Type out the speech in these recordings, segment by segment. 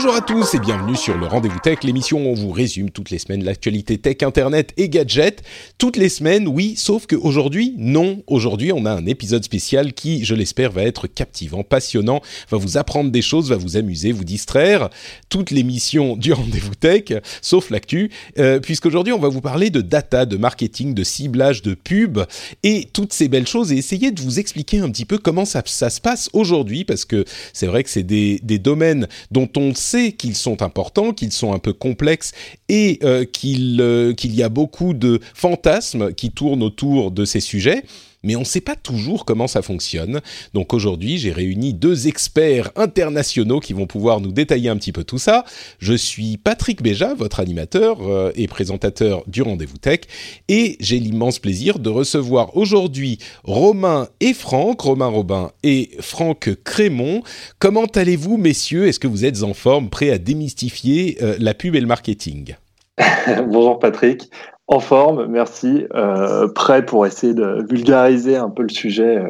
Bonjour à tous et bienvenue sur le Rendez-vous Tech, l'émission où on vous résume toutes les semaines l'actualité tech, internet et gadgets. Toutes les semaines, oui, sauf qu'aujourd'hui, non. Aujourd'hui, on a un épisode spécial qui, je l'espère, va être captivant, passionnant, va vous apprendre des choses, va vous amuser, vous distraire. Toute l'émission du Rendez-vous Tech, sauf l'actu, euh, puisqu'aujourd'hui, on va vous parler de data, de marketing, de ciblage, de pub et toutes ces belles choses et essayer de vous expliquer un petit peu comment ça, se passe aujourd'hui, parce que c'est vrai que c'est des, des domaines dont on qu'ils sont importants, qu'ils sont un peu complexes et euh, euh, qu'il y a beaucoup de fantasmes qui tournent autour de ces sujets. Mais on ne sait pas toujours comment ça fonctionne. Donc aujourd'hui, j'ai réuni deux experts internationaux qui vont pouvoir nous détailler un petit peu tout ça. Je suis Patrick Béja, votre animateur euh, et présentateur du Rendez-vous Tech. Et j'ai l'immense plaisir de recevoir aujourd'hui Romain et Franck, Romain Robin et Franck Crémont. Comment allez-vous, messieurs? Est-ce que vous êtes en forme, prêts à démystifier euh, la pub et le marketing? Bonjour Patrick, en forme, merci. Euh, prêt pour essayer de vulgariser un peu le sujet euh,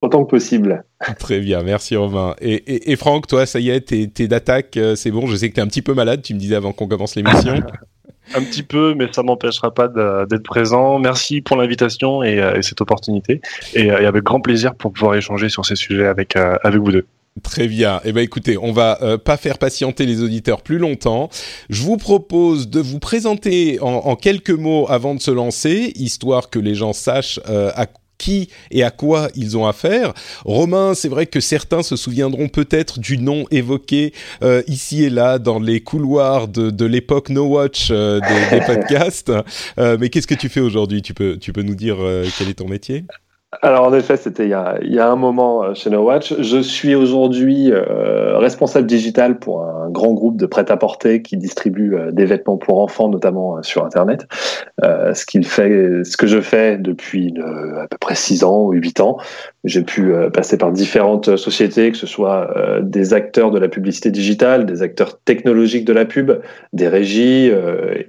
autant que possible. Très bien, merci Romain. Et, et, et Franck, toi, ça y est, t'es, t'es d'attaque, euh, c'est bon. Je sais que t'es un petit peu malade, tu me disais avant qu'on commence l'émission. un petit peu, mais ça m'empêchera pas d'être présent. Merci pour l'invitation et, et cette opportunité. Et, et avec grand plaisir pour pouvoir échanger sur ces sujets avec, avec vous deux. Très bien. Eh ben écoutez, on va euh, pas faire patienter les auditeurs plus longtemps. Je vous propose de vous présenter en, en quelques mots avant de se lancer, histoire que les gens sachent euh, à qui et à quoi ils ont affaire. Romain, c'est vrai que certains se souviendront peut-être du nom évoqué euh, ici et là dans les couloirs de, de l'époque No Watch euh, des, des podcasts. Euh, mais qu'est-ce que tu fais aujourd'hui? Tu peux, tu peux nous dire euh, quel est ton métier? Alors en effet, c'était il, y a- il y a un moment euh, chez No Watch. Je suis aujourd'hui euh, responsable digital pour un grand groupe de prêt-à-porter qui distribue euh, des vêtements pour enfants, notamment euh, sur Internet. Ce qu'il fait, ce que je fais depuis à peu près 6 ans ou 8 ans. J'ai pu passer par différentes sociétés, que ce soit des acteurs de la publicité digitale, des acteurs technologiques de la pub, des régies,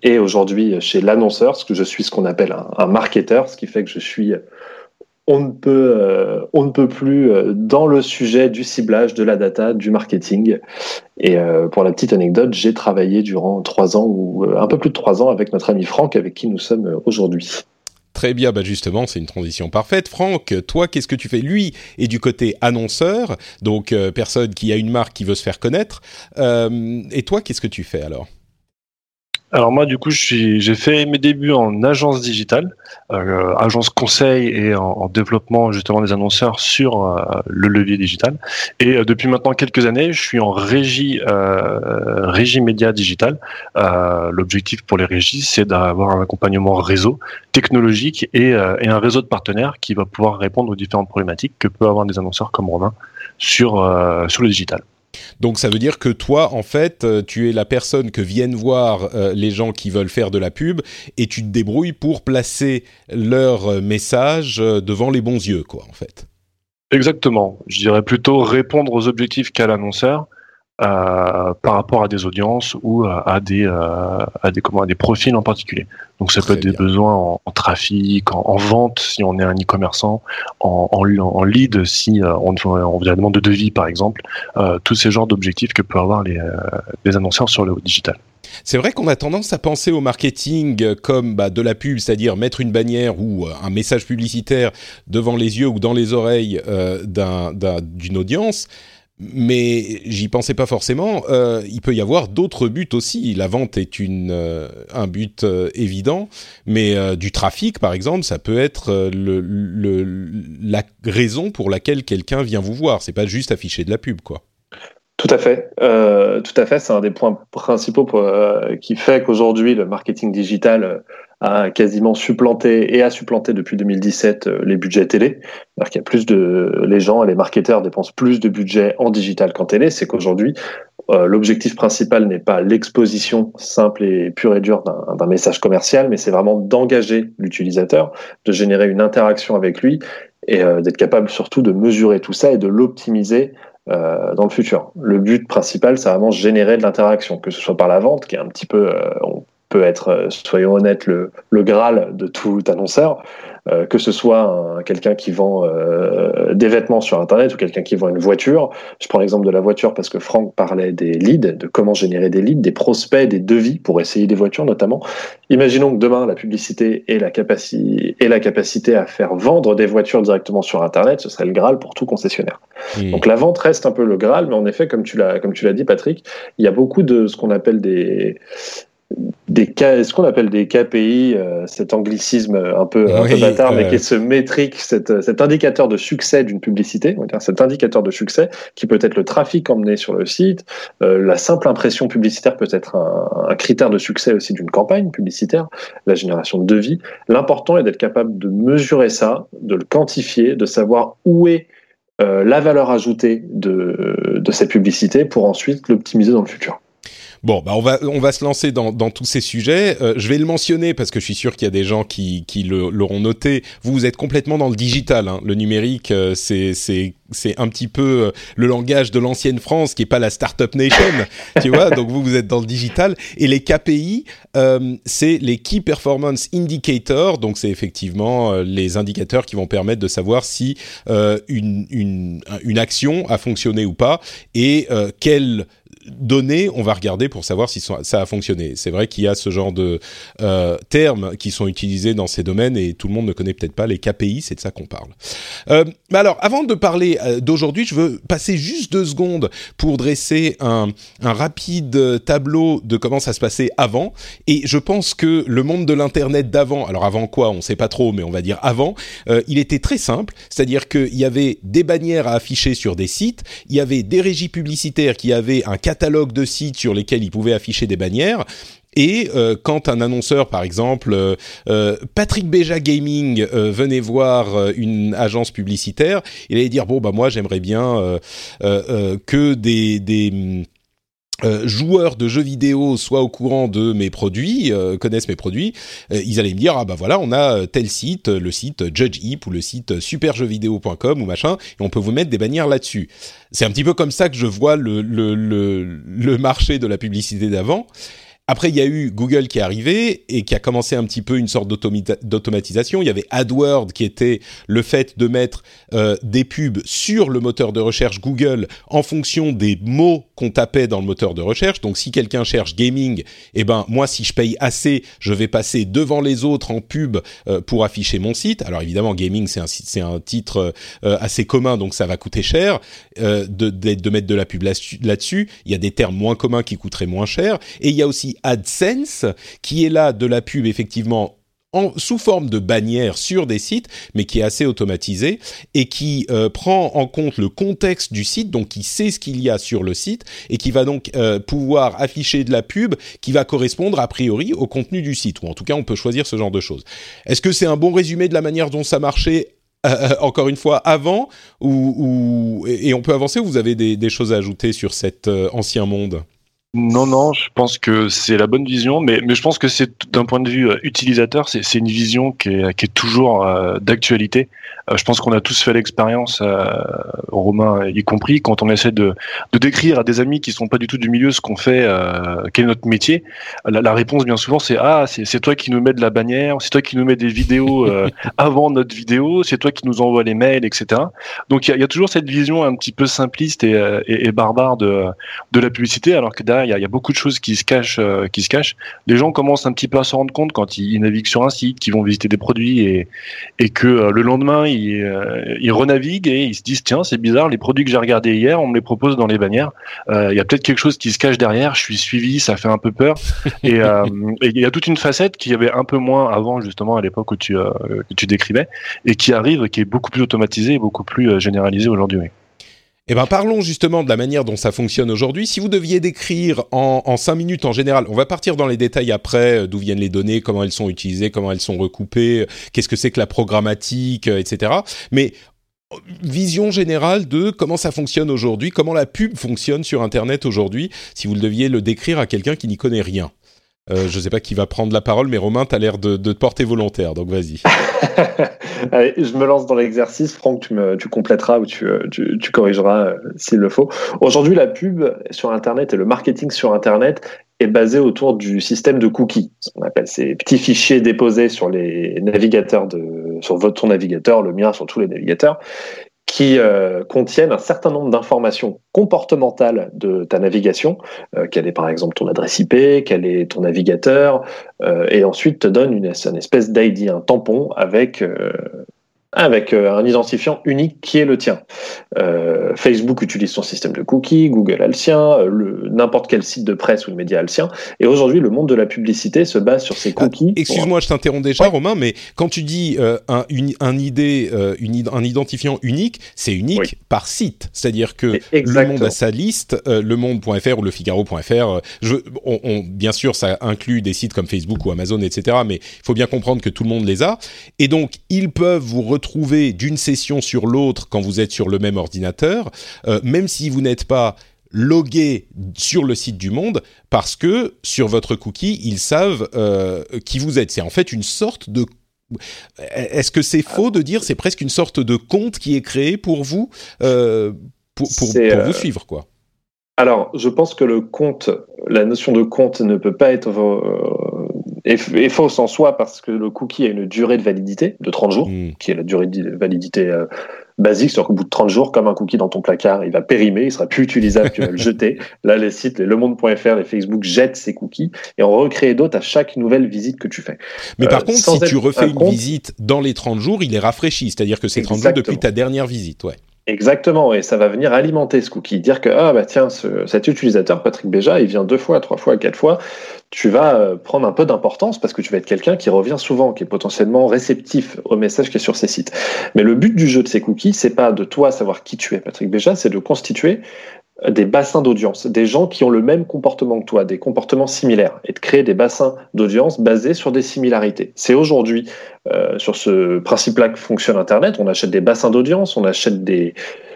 et aujourd'hui chez l'annonceur, parce que je suis ce qu'on appelle un, un marketeur, ce qui fait que je suis on ne peut, euh, on ne peut plus euh, dans le sujet du ciblage, de la data, du marketing. Et euh, pour la petite anecdote, j'ai travaillé durant trois ans ou un peu plus de trois ans avec notre ami Franck, avec qui nous sommes aujourd'hui. Très bien, bah justement, c'est une transition parfaite. Franck, toi, qu'est-ce que tu fais? Lui est du côté annonceur, donc personne qui a une marque qui veut se faire connaître. Et toi, qu'est-ce que tu fais alors? Alors moi, du coup, j'ai fait mes débuts en agence digitale, euh, agence conseil et en, en développement justement des annonceurs sur euh, le levier digital. Et euh, depuis maintenant quelques années, je suis en régie, euh, régie média digital. Euh, L'objectif pour les régies, c'est d'avoir un accompagnement réseau technologique et, euh, et un réseau de partenaires qui va pouvoir répondre aux différentes problématiques que peuvent avoir des annonceurs comme Romain sur sur le digital. Donc ça veut dire que toi, en fait, euh, tu es la personne que viennent voir euh, les gens qui veulent faire de la pub et tu te débrouilles pour placer leur euh, message devant les bons yeux, quoi, en fait. Exactement. Je dirais plutôt répondre aux objectifs qu'a l'annonceur par rapport à des audiences ou euh, à des euh, à des comment à des profils en particulier. Donc ça Très peut être des besoins en, en trafic, en, en vente si on est un e-commerçant, en, en, lead si euh, on, on vient demande de devis par exemple. Euh, tous ces genres d'objectifs que peuvent avoir les, euh, les annonceurs sur le digital. C'est vrai qu'on a tendance à penser au marketing euh, comme bah, de la pub, c'est-à-dire mettre une bannière ou euh, un message publicitaire devant les yeux ou dans les oreilles euh, d'un- d'un- d'une audience. Mais j'y pensais pas forcément. Euh, il peut y avoir d'autres buts aussi. La vente est une, euh, un but euh, évident, mais du trafic, par exemple, ça peut être le, le, la raison pour laquelle quelqu'un vient vous voir. C'est pas juste afficher de la pub, quoi. Tout à fait, tout à fait. C'est un des points principaux qui fait qu'aujourd'hui le marketing digital a quasiment supplanté et a supplanté depuis 2017 euh, les budgets télé. Alors qu'il y a plus de, les gens, les marketeurs dépensent plus de budget en digital qu'en télé. C'est qu'aujourd'hui, euh, l'objectif principal n'est pas l'exposition simple et pure et dure d'un message commercial, mais c'est vraiment d'engager l'utilisateur, de générer une interaction avec lui et euh, d'être capable surtout de mesurer tout ça et de l'optimiser euh, dans le futur. Le but principal, c'est vraiment générer de l'interaction, que ce soit par la vente, qui est un petit peu, euh, peut être, euh, soyons honnêtes, le, le Graal de tout annonceur, euh, que ce soit quelqu'un qui vend euh, des vêtements sur Internet ou quelqu'un qui vend une voiture. Je prends l'exemple de la voiture parce que Franck parlait des leads, de comment générer des leads, des prospects, des devis pour essayer des voitures notamment. Imaginons que demain la publicité ait la, capacité, ait la capacité à faire vendre des voitures directement sur Internet, ce serait le Graal pour tout concessionnaire. Donc la vente reste un peu le Graal, mais en effet, comme tu l'as comme tu l'as dit, Patrick, il y a beaucoup de ce qu'on appelle des des ce qu'on appelle des KPI, euh, cet anglicisme un peu, un peu bâtard, mais qui est ce métrique, cet indicateur de succès d'une publicité, cet indicateur de succès qui peut être le trafic emmené sur le site, euh, la simple impression publicitaire peut être un, un critère de succès aussi d'une campagne publicitaire, la génération de devis. L'important est d'être capable de mesurer ça, de le quantifier, de savoir où est euh, la valeur ajoutée de, de cette publicité pour ensuite l'optimiser dans le futur. Bon, bah on va on va se lancer dans, dans tous ces sujets. Euh, je vais le mentionner parce que je suis sûr qu'il y a des gens qui qui l'auront noté. Vous, vous êtes complètement dans le digital. Hein. Le numérique, euh, c'est c'est c'est un petit peu euh, le langage de l'ancienne France qui est pas la startup nation, tu vois. Donc vous vous êtes dans le digital et les KPI, euh, c'est les Key Performance Indicators. Donc c'est effectivement les indicateurs qui vont permettre de savoir si une une une action a fonctionné ou pas et quelle données, on va regarder pour savoir si ça a fonctionné. C'est vrai qu'il y a ce genre de euh, termes qui sont utilisés dans ces domaines et tout le monde ne connaît peut-être pas les KPI, c'est de ça qu'on parle. Euh, mais alors, avant de parler euh, d'aujourd'hui, je veux passer juste deux secondes pour dresser un, un, rapide tableau de comment ça se passait avant. Et je pense que le monde de l'Internet d'avant, alors avant quoi, on ne sait pas trop, mais on va dire avant, euh, il était très simple, c'est-à-dire qu'il y avait des bannières à afficher sur des sites, il y avait des régies publicitaires qui avaient un catalogue de sites sur lesquels ils pouvaient afficher des bannières. Et euh, quand un annonceur, par exemple, euh, euh, Patrick Béja Gaming venait voir une agence publicitaire, il allait dire bon bah moi j'aimerais bien que des, des joueurs de jeux vidéo soient au courant de mes produits, connaissent mes produits, ils allaient me dire ah bah voilà on a tel site, le site Judge Hip ou le site superjeuxvideo.com ou machin, et on peut vous mettre des bannières là-dessus. C'est un petit peu comme ça que je vois le, le, le, le marché de la publicité d'avant. Après, il y a eu Google qui est arrivé et qui a commencé un petit peu une sorte d'automatisation. Il y avait AdWord qui était le fait de mettre euh, des pubs sur le moteur de recherche Google en fonction des mots qu'on tapait dans le moteur de recherche. Donc, si quelqu'un cherche gaming, eh ben moi, si je paye assez, je vais passer devant les autres en pub euh, pour afficher mon site. Alors évidemment, gaming c'est un titre euh, assez commun, donc ça va coûter cher de mettre de la pub là-dessus. Il y a des termes moins communs qui coûteraient moins cher, et il y a aussi AdSense, qui est là de la pub effectivement en, sous forme de bannière sur des sites, mais qui est assez automatisé et qui euh, prend en compte le contexte du site, donc qui sait ce qu'il y a sur le site et qui va donc euh, pouvoir afficher de la pub qui va correspondre a priori au contenu du site, ou en tout cas on peut choisir ce genre de choses. Est-ce que c'est un bon résumé de la manière dont ça marchait euh, encore une fois avant ou, et on peut avancer ou vous avez des choses à ajouter sur cet ancien monde? Non, non, je pense que c'est la bonne vision, mais, je pense que c'est d'un point de vue euh, utilisateur, c'est une vision qui est, qui est toujours euh, d'actualité. Euh, je pense qu'on a tous fait l'expérience, Romain y compris, quand on essaie de, de décrire à des amis qui sont pas du tout du milieu ce qu'on fait, quel est notre métier. La, la réponse bien souvent c'est ah c'est toi qui nous mets de la bannière, c'est toi qui nous mets des vidéos avant notre vidéo, c'est toi qui nous envoie les mails, etc. Donc il y a, y a, toujours cette vision un petit peu simpliste et, et, et barbare de, de la publicité, alors que derrière il y a, beaucoup de choses qui se cachent, euh, qui se cachent. Les gens commencent un petit peu à se rendre compte quand ils, naviguent sur un site, qu'ils vont visiter des produits et, et que euh, le lendemain, ils, ils renaviguent et ils se disent tiens, c'est bizarre, les produits que j'ai regardés hier, on me les propose dans les bannières. Il y a peut-être quelque chose qui se cache derrière. Je suis suivi, ça fait un peu peur. et il y a toute une facette qui y avait un peu moins avant, justement, à l'époque où tu, que tu décrivais, et qui arrive, qui est beaucoup plus automatisée et beaucoup plus généralisée aujourd'hui. Eh ben, parlons justement de la manière dont ça fonctionne aujourd'hui. Si vous deviez décrire en, 5 minutes en général, on va partir dans les détails après, euh, d'où viennent les données, comment elles sont utilisées, comment elles sont recoupées, qu'est-ce que c'est que la programmatique, euh, etc. Mais euh, vision générale de comment ça fonctionne aujourd'hui, comment la pub fonctionne sur Internet aujourd'hui, si vous le deviez le décrire à quelqu'un qui n'y connaît rien. Euh, je ne sais pas qui va prendre la parole, mais Romain, tu as l'air de, te porter volontaire, donc vas-y. Je me lance dans l'exercice. Franck, tu, me, tu compléteras ou tu, tu corrigeras euh, s'il le faut. Aujourd'hui, la pub sur Internet et le marketing sur Internet est basé autour du système de cookies. On appelle ces petits fichiers déposés sur les navigateurs de, sur votre navigateur, le mien, sur tous les navigateurs, qui euh, contiennent un certain nombre d'informations comportementales de ta navigation, euh, quelle est par exemple ton adresse IP, quel est ton navigateur, euh, et ensuite te donne une, une espèce d'ID, un tampon avec avec euh, un identifiant unique qui est le tien. Euh, Facebook utilise son système de cookies, Google a le sien, euh, n'importe quel site de presse ou de média a le sien. Et aujourd'hui, le monde de la publicité se base sur ces ah, cookies. Excuse-moi, je t'interromps déjà, Romain, mais quand tu dis un, une, un, idée, une, un identifiant unique, c'est unique par site. C'est-à-dire que le monde a sa liste, le monde.fr ou le figaro.fr. On, bien sûr, ça inclut des sites comme Facebook ou Amazon, etc. Mais il faut bien comprendre que tout le monde les a. Et donc, ils peuvent vous retrouver d'une session sur l'autre quand vous êtes sur le même ordinateur, euh, même si vous n'êtes pas logué sur le site du Monde, parce que sur votre cookie, ils savent euh, qui vous êtes. C'est en fait une sorte de est-ce que c'est faux de dire c'est presque une sorte de compte qui est créé pour vous euh, pour, pour, vous suivre quoi? Alors, je pense que le compte, la notion de compte ne peut pas être est, fausse en soi parce que le cookie a une durée de validité de 30 jours, hmm. qui est la durée de validité euh, basique, c'est-à-dire qu'au bout de 30 jours, comme un cookie dans ton placard, il va périmer, il sera plus utilisable, tu vas le jeter. Là, les sites, les lemonde.fr, les Facebook jettent ces cookies et on recrée d'autres à chaque nouvelle visite que tu fais. Mais par euh, contre, si tu refais une visite dans les 30 jours, il est rafraîchi, c'est-à-dire que c'est 30 jours depuis ta dernière visite, ouais. Exactement, et ça va venir alimenter ce cookie, dire que ah bah tiens, cet utilisateur Patrick Béja, il vient deux fois, trois fois, quatre fois. Tu vas euh, prendre un peu d'importance parce que tu vas être quelqu'un qui revient souvent, qui est potentiellement réceptif au message qui est sur ces sites. Mais le but du jeu de ces cookies, c'est pas de toi savoir qui tu es, Patrick Béja, c'est de constituer des bassins d'audience, des gens qui ont le même comportement que toi, des comportements similaires, et de créer des bassins d'audience basés sur des similarités. C'est aujourd'hui euh, sur ce principe-là que fonctionne Internet. On achète des bassins d'audience, on achète des...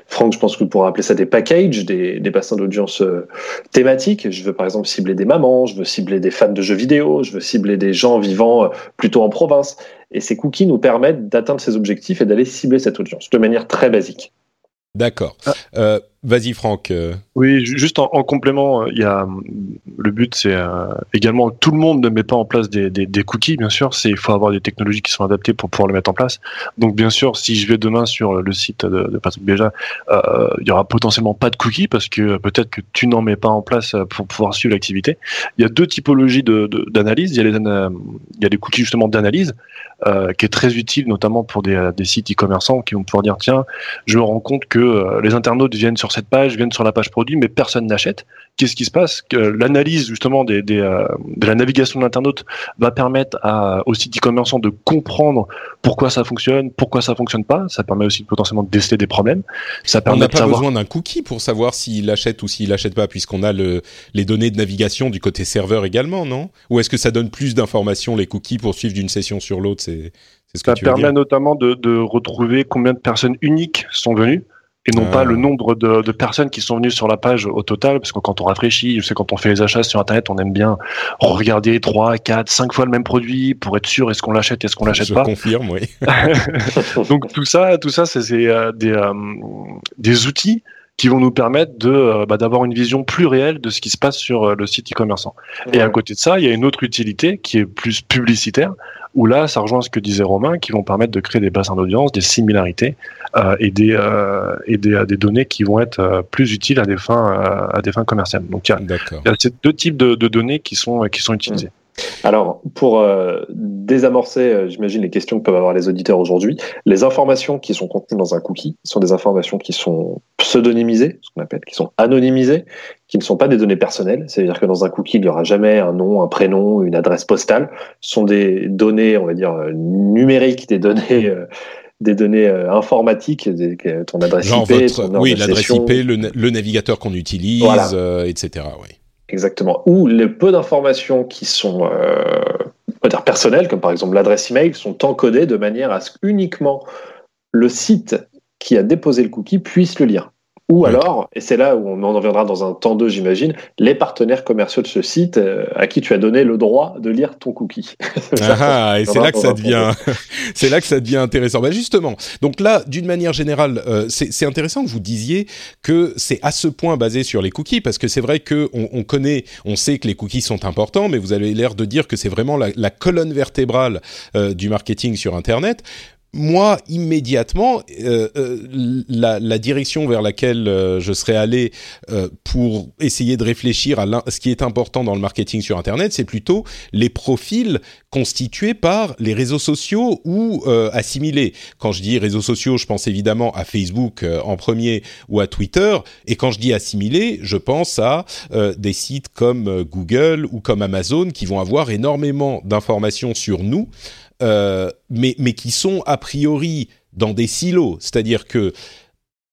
Franck, je pense que vous pourrez appeler ça des packages, des, des bassins d'audience euh, thématiques. Je veux par exemple cibler des mamans, je veux cibler des fans de jeux vidéo, je veux cibler des gens vivant euh, plutôt en province. Et ces cookies nous permettent d'atteindre ces objectifs et d'aller cibler cette audience de manière très basique. D'accord. Ah. Vas-y Franck. Euh. Oui, juste en, complément, euh, il y a le but, c'est euh, également tout le monde ne met pas en place des, cookies, bien sûr. Il faut avoir des technologies qui sont adaptées pour pouvoir le mettre en place. Donc bien sûr, si je vais demain sur le site de, de Patrick Béja, euh, il y aura potentiellement pas de cookies parce que peut-être que tu n'en mets pas en place pour pouvoir suivre l'activité. Il y a deux typologies d'analyse. De, il y a les il y a des cookies justement d'analyse qui est très utile, notamment pour des, des sites e-commerçants qui vont pouvoir dire tiens, je me rends compte que les internautes viennent sur cette page, viennent sur la page produit, mais personne n'achète. Qu'est-ce qui se passe que L'analyse justement des, euh, de la navigation de l'internaute va permettre à, aux sites e-commerçants de comprendre pourquoi ça fonctionne, pourquoi ça fonctionne pas. Ça permet aussi potentiellement de déceler des problèmes. Ça permet On n'a pas besoin d'un cookie pour savoir s'il achète ou s'il achète pas, puisqu'on a le, les données de navigation du côté serveur également, non? Ou est-ce que ça donne plus d'informations les cookies pour suivre d'une session sur l'autre? C'est ce que ça permet notamment de, de retrouver combien de personnes uniques sont venues et non pas le nombre de, de, personnes qui sont venues sur la page au total, parce que quand on réfléchit, je sais quand on fait les achats sur Internet, on aime bien regarder trois, quatre, cinq fois le même produit pour être sûr est-ce qu'on l'achète, est-ce qu'on l'achète pas. Je confirme, oui. Donc tout ça, tout ça, c'est euh, des, euh, des outils qui vont nous permettre de bah, d'avoir une vision plus réelle de ce qui se passe sur le site e-commerçant. Et à côté de ça, il y a une autre utilité qui est plus publicitaire, où là, ça rejoint ce que disait Romain, qui vont permettre de créer des bassins d'audience, des similarités euh, et, des, euh, et des, des, données qui vont être euh, plus utiles à des fins, à des fins commerciales. Donc il y a, ces deux types de, de, données qui sont, qui sont utilisées. Alors, pour euh, désamorcer, euh, j'imagine, les questions que peuvent avoir les auditeurs aujourd'hui, les informations qui sont contenues dans un cookie sont des informations qui sont pseudonymisées, ce qu'on appelle, qui sont anonymisées, qui ne sont pas des données personnelles. C'est-à-dire que dans un cookie, il n'y aura jamais un nom, un prénom, une adresse postale. Ce sont des données, on va dire, euh, numériques, des données... des données informatiques, ton adresse IP, ton oui, l'adresse IP, le, navigateur qu'on utilise, etc. Oui. Exactement. Ou les peu d'informations qui sont euh, personnelles, comme par exemple l'adresse email, sont encodées de manière à ce qu'uniquement le site qui a déposé le cookie puisse le lire. Ou alors, et c'est là où on en reviendra dans un temps 2, j'imagine, les partenaires commerciaux de ce site euh, à qui tu as donné le droit de lire ton cookie. ah, et c'est là que ça devient, c'est là que ça devient intéressant. Bah justement, donc là, d'une manière générale, euh, c'est intéressant que vous disiez que c'est à ce point basé sur les cookies, parce que c'est vrai que on, on, connaît, on sait que les cookies sont importants, mais vous avez l'air de dire que c'est vraiment la, la, colonne vertébrale euh, du marketing sur Internet moi, immédiatement, euh, euh, la, la, direction vers laquelle euh, je serais allé pour essayer de réfléchir à ce qui est important dans le marketing sur Internet, c'est plutôt les profils constitués par les réseaux sociaux ou assimilés. Quand je dis réseaux sociaux, je pense évidemment à Facebook en premier ou à Twitter. Et quand je dis assimilés, je pense à des sites comme Google ou comme Amazon qui vont avoir énormément d'informations sur nous. Euh, mais, mais qui sont a priori dans des silos. C'est-à-dire que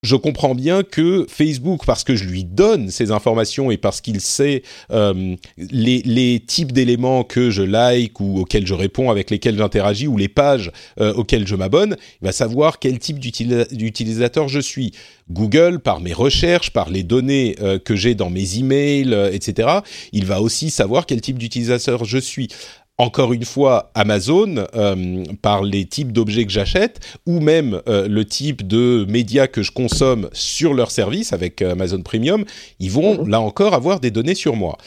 je comprends bien que Facebook, parce que je lui donne ces informations et parce qu'il sait euh, les, les, types d'éléments que je like ou auxquels je réponds, avec lesquels j'interagis, ou les pages euh, auxquelles je m'abonne, il va savoir quel type d'utilisateur je suis. Google, par mes recherches, par les données que j'ai dans mes emails, etc., il va aussi savoir quel type d'utilisateur je suis encore une fois Amazon euh, par les types d'objets que j'achète ou même euh, le type de médias que je consomme sur leur service avec euh, Amazon Premium, ils vont mhm. là encore avoir des données sur moi.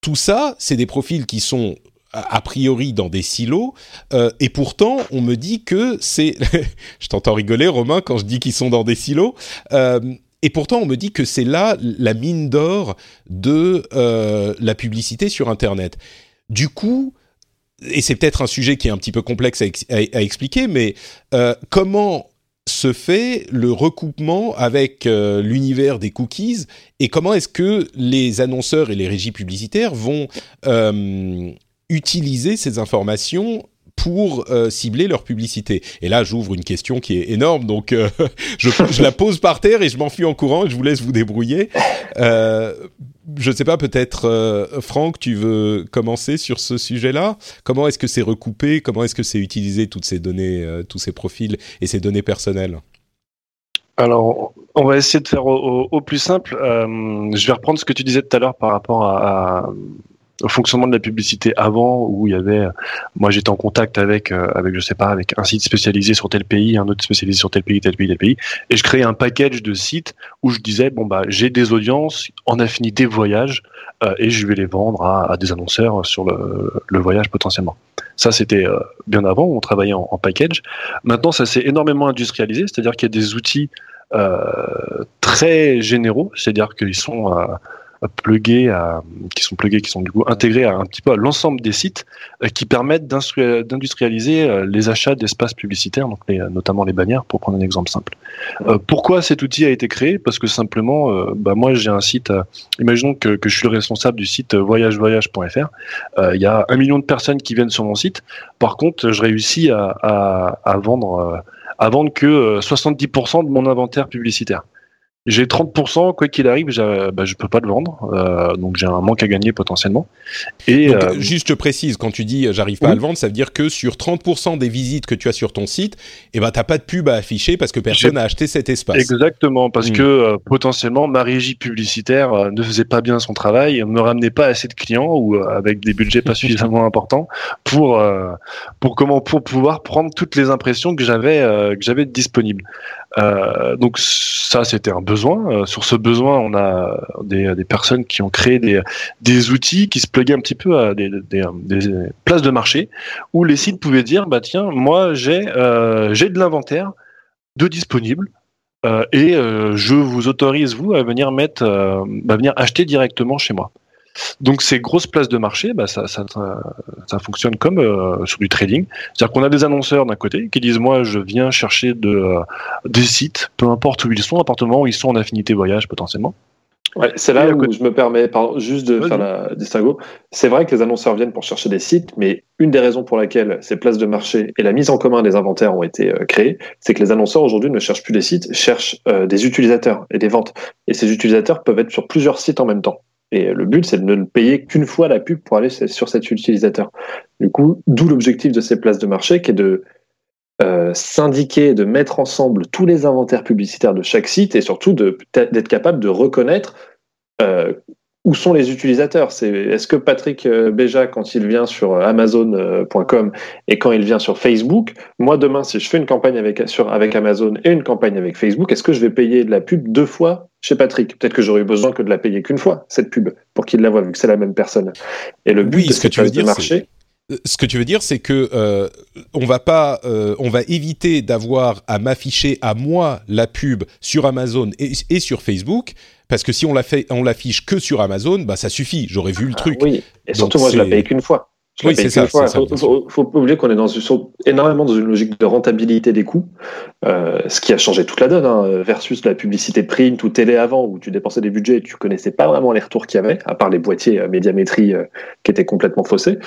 Tout ça, c'est des profils qui sont a priori dans des silos et pourtant on me dit que c'est je t'entends rigoler Romain quand je dis qu'ils sont dans des silos et pourtant, on me dit que c'est là la mine d'or de la publicité sur Internet. Du coup, et c'est peut-être un sujet qui est un petit peu complexe à, expliquer, mais euh, comment se fait le recoupement avec euh, l'univers des cookies et comment est-ce que les annonceurs et les régies publicitaires vont euh, utiliser ces informations pour cibler leur publicité. Et là, j'ouvre une question qui est énorme, donc je, je, la pose par terre et je m'enfuis en courant et je vous laisse vous débrouiller je ne sais pas, peut-être euh, Franck, tu veux commencer sur ce sujet-là? Comment est-ce que c'est recoupé? Comment est-ce que c'est utilisé toutes ces données, euh, tous ces profils et ces données personnelles? Alors, on va essayer de faire au, plus simple. Euh, je vais reprendre ce que tu disais tout à l'heure par rapport à, au fonctionnement de la publicité avant où il y avait moi j'étais en contact avec euh, avec je sais pas avec un site spécialisé sur tel pays un autre spécialisé sur tel pays tel pays tel pays. Et je créais un package de sites où je disais bon bah j'ai des audiences en affinité voyage euh, et je vais les vendre à, à des annonceurs sur le, le, voyage potentiellement. Ça c'était euh, bien avant on travaillait en, en package. Maintenant ça s'est énormément industrialisé c'est-à-dire qu'il y a des outils très généraux c'est-à-dire qu'ils sont plugués à, qui sont plugués, qui sont du coup intégrés à un petit peu à l'ensemble des sites euh, qui permettent d'industrialiser euh, les achats d'espaces publicitaires, donc notamment les bannières, pour prendre un exemple simple. Euh, pourquoi cet outil a été créé? Parce que simplement, bah moi j'ai un site, imaginons que, je suis le responsable du site voyagevoyage.fr, il y a un million de personnes qui viennent sur mon site, par contre je réussis à vendre à vendre que 70% de mon inventaire publicitaire. J'ai 30%, quoi qu'il arrive, bah, je peux pas le vendre, euh, donc j'ai un manque à gagner potentiellement. Et donc, euh, juste je précise, quand tu dis euh, j'arrive pas à le vendre, ça veut dire que sur 30% des visites que tu as sur ton site, eh ben t'as pas de pub à afficher parce que personne n'a acheté cet espace. Exactement, parce hmm. que euh, potentiellement ma régie publicitaire ne faisait pas bien son travail, ne me ramenait pas assez de clients ou avec des budgets pas suffisamment importants pour pour comment pour pouvoir prendre toutes les impressions que j'avais que j'avais disponibles. Euh, donc ça, c'était un besoin. Euh, sur ce besoin, on a des, des, personnes qui ont créé des, des outils qui se pluguaient un petit peu à des, des, places de marché où les sites pouvaient dire, bah tiens, moi j'ai euh, j'ai de l'inventaire de disponible. Euh, et euh, je vous autorise vous à venir mettre, à venir acheter directement chez moi. Donc ces grosses places de marché, bah, ça, ça, ça, fonctionne comme euh, sur du trading. C'est-à-dire qu'on a des annonceurs d'un côté qui disent moi je viens chercher de, euh, des sites, peu importe où ils sont, appartement où ils sont en affinité voyage potentiellement. Ouais, c'est là où je me permets pardon, juste de faire la distinguo. C'est vrai que les annonceurs viennent pour chercher des sites, mais une des raisons pour laquelle ces places de marché et la mise en commun des inventaires ont été euh, créées, c'est que les annonceurs aujourd'hui ne cherchent plus des sites, cherchent des utilisateurs et des ventes. Et ces utilisateurs peuvent être sur plusieurs sites en même temps. Et le but, c'est de ne payer qu'une fois la pub pour aller sur cet utilisateur. Du coup, d'où l'objectif de ces places de marché, qui est de euh, syndiquer, de mettre ensemble tous les inventaires publicitaires de chaque site et surtout d'être capable de reconnaître euh, où sont les utilisateurs? C'est est-ce que Patrick euh, Béja, quand il vient sur Amazon.com et quand il vient sur Facebook, moi demain, si je fais une campagne avec sur avec Amazon et une campagne avec Facebook, est-ce que je vais payer de la pub deux fois chez Patrick? Peut-être que j'aurais eu besoin que de la payer qu'une fois, cette pub, pour qu'il la voit, vu que c'est la même personne. Et le but de ce que tu veux dire, marché... Euh, ce que tu veux dire, c'est que euh, on va pas, euh, on va éviter d'avoir à m'afficher à moi la pub sur Amazon et, sur Facebook, parce que si on la fait, on l'affiche que sur Amazon, bah ça suffit. J'aurais vu le ah truc. Oui, et surtout moi je la paye qu'une fois oui, c'est ça. Il faut, faut, pas oublier qu'on est dans énormément dans une logique de rentabilité des coûts, euh, ce qui a changé toute la donne, hein, versus la publicité print ou télé avant, où tu dépensais des budgets et tu connaissais pas vraiment les retours qu'il y avait, à part les boîtiers euh, médiamétrie euh, qui étaient complètement faussés.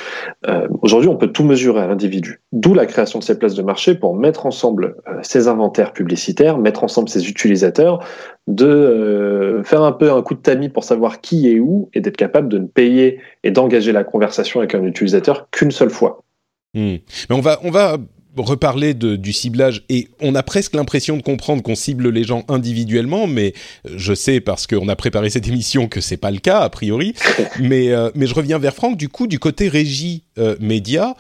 Aujourd'hui, on peut tout mesurer à l'individu. D'où la création de ces places de marché pour mettre ensemble euh, ces inventaires publicitaires, mettre ensemble ces utilisateurs, de euh, faire un peu un coup de tamis pour savoir qui est où et d'être capable de ne payer et d'engager la conversation avec un utilisateur qu'une seule fois. Hmm. Mais on va, on va reparler de, du ciblage et on a presque l'impression de comprendre qu'on cible les gens individuellement, mais je sais parce qu'on a préparé cette émission que c'est pas le cas a priori. mais, euh, mais je reviens vers Franck. Du coup, du côté régie euh, média,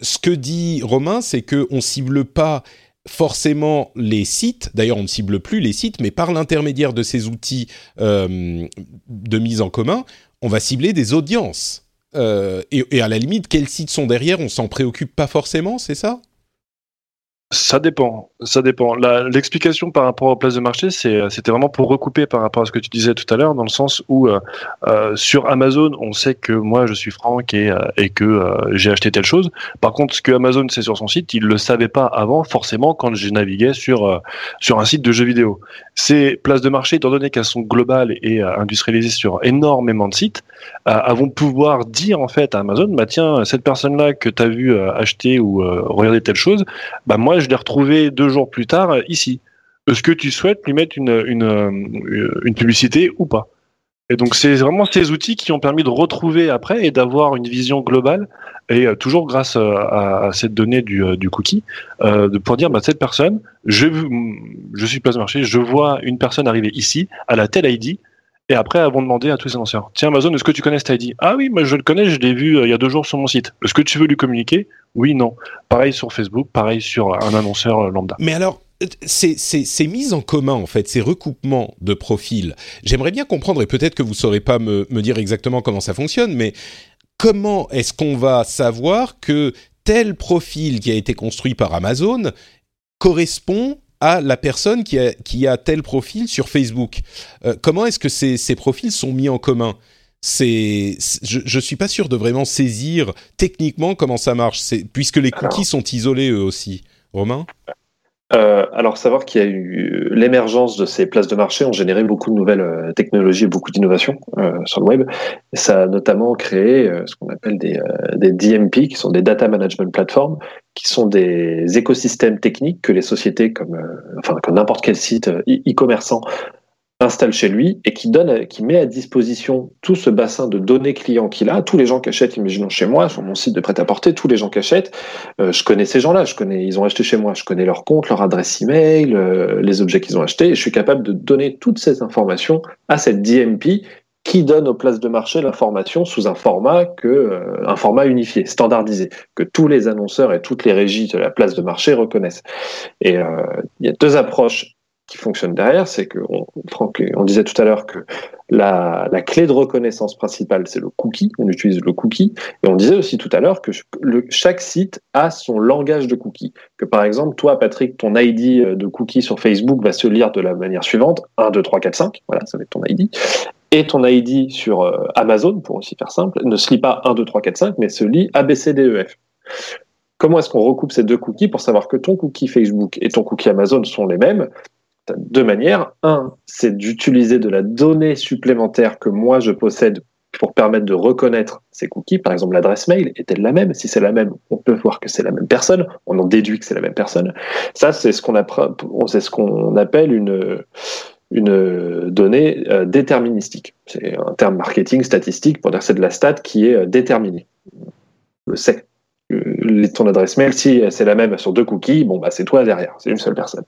ce que dit Romain, c'est que on cible pas forcément les sites, d'ailleurs on ne cible plus les sites, mais par l'intermédiaire de ces outils euh, de mise en commun, on va cibler des audiences. Euh, et, et, à la limite, quels sites sont derrière, on s'en préoccupe pas forcément, c'est ça? Ça dépend, ça dépend. L'explication par rapport aux places de marché, c'était vraiment pour recouper par rapport à ce que tu disais tout à l'heure, dans le sens où euh, euh, sur Amazon, on sait que moi je suis Franck et, euh, que j'ai acheté telle chose. Par contre, ce que Amazon sait sur son site, il le savait pas avant, forcément, quand je naviguais sur sur un site de jeux vidéo. Ces places de marché, étant donné qu'elles sont globales et industrialisées sur énormément de sites, vont pouvoir dire en fait à Amazon, bah tiens, cette personne-là que tu as vu acheter ou regarder telle chose, bah moi je l'ai retrouvé deux jours plus tard euh, ici. Est-ce que tu souhaites lui mettre une, euh, publicité ou pas? Et donc c'est vraiment ces outils qui ont permis de retrouver après et d'avoir une vision globale et euh, toujours grâce à, cette donnée du, cookie, de pouvoir dire bah, cette personne, je, je suis place marché, je vois une personne arriver ici à la telle ID. Et après, elles vont demander à tous les annonceurs Tiens, Amazon, est-ce que tu connais cet ID Ah oui, moi je le connais, je l'ai vu il y a deux jours sur mon site. Est-ce que tu veux lui communiquer? Oui, non. Pareil sur Facebook, pareil sur un annonceur euh, lambda. Mais alors, ces, mises en commun, en fait, ces recoupements de profils, j'aimerais bien comprendre, et peut-être que vous ne saurez pas me, me, dire exactement comment ça fonctionne, mais comment est-ce qu'on va savoir que tel profil qui a été construit par Amazon correspond à la personne qui a, qui a tel profil sur Facebook. Euh, Comment est-ce que ces, ces profils sont mis en commun? C'est, je, je suis pas sûr de vraiment saisir techniquement comment ça marche, puisque les cookies sont isolés eux aussi. Romain? Euh, alors, savoir qu'il y a eu l'émergence de ces places de marché ont généré beaucoup de nouvelles euh, technologies, beaucoup d'innovations euh, sur le web. Et ça a notamment créé euh, ce qu'on appelle des, des, DMP, qui sont des Data Management Platforms, qui sont des écosystèmes techniques que les sociétés, comme, enfin, comme n'importe quel site e-commerçant, installe chez lui et qui donne, qui met à disposition tout ce bassin de données clients qu'il a, tous les gens qui achètent, imaginons chez moi, sur mon site de prêt-à-porter, tous les gens qui achètent, euh, je connais ces gens-là, je connais, ils ont acheté chez moi, je connais leur compte, leur adresse email, euh, les objets qu'ils ont achetés, et je suis capable de donner toutes ces informations à cette DMP qui donne aux places de marché l'information sous un format que euh, un format unifié, standardisé, que tous les annonceurs et toutes les régies de la place de marché reconnaissent. Et euh, il y a deux approches qui fonctionnent derrière, c'est que on, on disait tout à l'heure que la, clé de reconnaissance principale, c'est le cookie. On utilise le cookie. Et on disait aussi tout à l'heure que chaque site a son langage de cookie. Que par exemple, toi, Patrick, ton ID de cookie sur Facebook va se lire de la manière suivante 1, 2, 3, 4, 5. Voilà, ça va être ton ID et ton ID sur euh, Amazon, pour aussi faire simple, ne se lit pas 1, 2, 3, 4, 5, mais se lit ABCDEF. Comment est-ce qu'on recoupe ces deux cookies pour savoir que ton cookie Facebook et ton cookie Amazon sont les mêmes? Deux manières. Un, c'est d'utiliser de la donnée supplémentaire que moi je possède pour permettre de reconnaître ces cookies. Par exemple, l'adresse mail est-elle la même Si c'est la même, on peut voir que c'est la même personne. On en déduit que c'est la même personne. Ça, c'est ce qu'on ce qu'on appelle une une donnée euh, déterministique. C'est un terme marketing statistique pour dire c'est de la stat qui est euh, déterminée. Le sait. Ton adresse mail, si c'est la même sur deux cookies, bon bah c'est toi derrière, c'est une seule personne.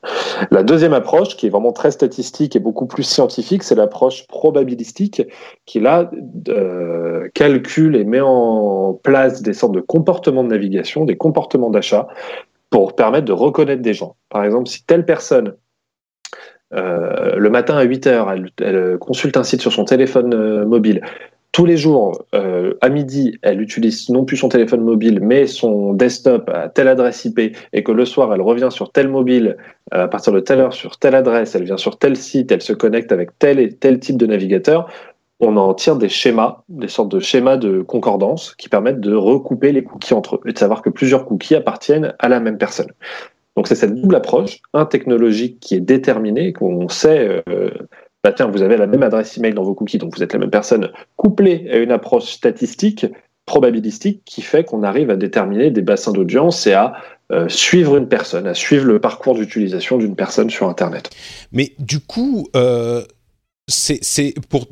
La deuxième approche, qui est vraiment très statistique et beaucoup plus scientifique, c'est l'approche probabilistique, qui là euh, calcule et met en place des sortes de comportements de navigation, des comportements d'achat, pour permettre de reconnaître des gens. Par exemple, si telle personne euh, le matin à 8 heures, elle, consulte un site sur son téléphone euh, mobile. Tous les jours, euh, à midi, elle utilise non plus son téléphone mobile, mais son desktop à telle adresse IP, et que le soir, elle revient sur tel mobile à partir de telle heure sur telle adresse, elle vient sur tel site, elle se connecte avec tel et tel type de navigateur. On en tire des schémas, des sortes de schémas de concordance qui permettent de recouper les cookies entre eux et de savoir que plusieurs cookies appartiennent à la même personne. Donc c'est cette double approche, un technologique qui est déterminée, qu'on sait, euh, bah tiens, vous avez la même adresse email dans vos cookies, donc vous êtes la même personne, couplée à une approche statistique, probabilistique, qui fait qu'on arrive à déterminer des bassins d'audience et à euh, suivre une personne, à suivre le parcours d'utilisation d'une personne sur Internet. Mais du coup, euh, c'est pour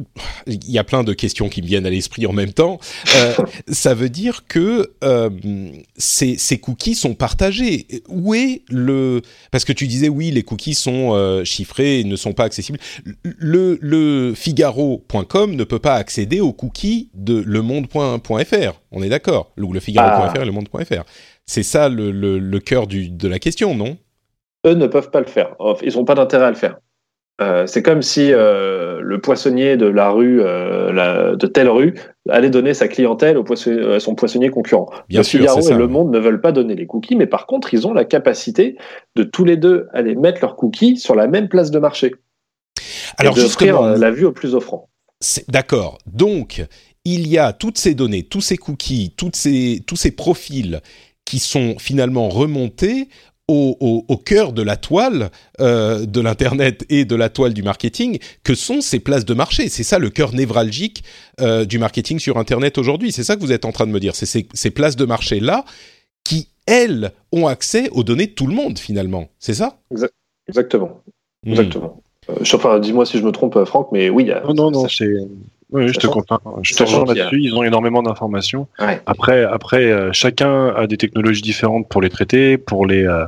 il y a plein de questions qui me viennent à l'esprit en même temps. Euh, ça veut dire que euh, ces, ces, cookies sont partagés. Où est le parce que tu disais oui les cookies sont euh, chiffrés et ne sont pas accessibles. Le, le Figaro.com ne peut pas accéder aux cookies de lemonde.fr. On est d'accord. Ou le Figaro.fr ah. et le Monde.fr. C'est ça le, le, le cœur du, de la question, non? Eux ne peuvent pas le faire. Ils n'ont pas d'intérêt à le faire. Euh, c'est comme si euh, le poissonnier de la rue, euh, de telle rue, allait donner sa clientèle au à son poissonnier concurrent. Bien le Figaro et Le Monde ne veulent pas donner les cookies, mais par contre, ils ont la capacité de tous les deux aller mettre leurs cookies sur la même place de marché. Alors, justement, la vue au plus offrant. D'accord. Donc, il y a toutes ces données, tous ces cookies, toutes ces, tous ces profils qui sont finalement remontés au, cœur de la toile euh, de l'internet et de la toile du marketing que sont ces places de marché. C'est ça le cœur névralgique euh, du marketing sur internet aujourd'hui. C'est ça que vous êtes en train de me dire. C'est ces, places de marché là qui elles ont accès aux données de tout le monde finalement. C'est ça? Exactement. Hmm. Exactement. Euh, dis-moi si je me trompe, Franck, mais oui. non, non, non, c'est oui, je te comprends. Je te rejoins là-dessus. Ils ont énormément d'informations. Après, après, euh, chacun a des technologies différentes pour les traiter, pour les, euh,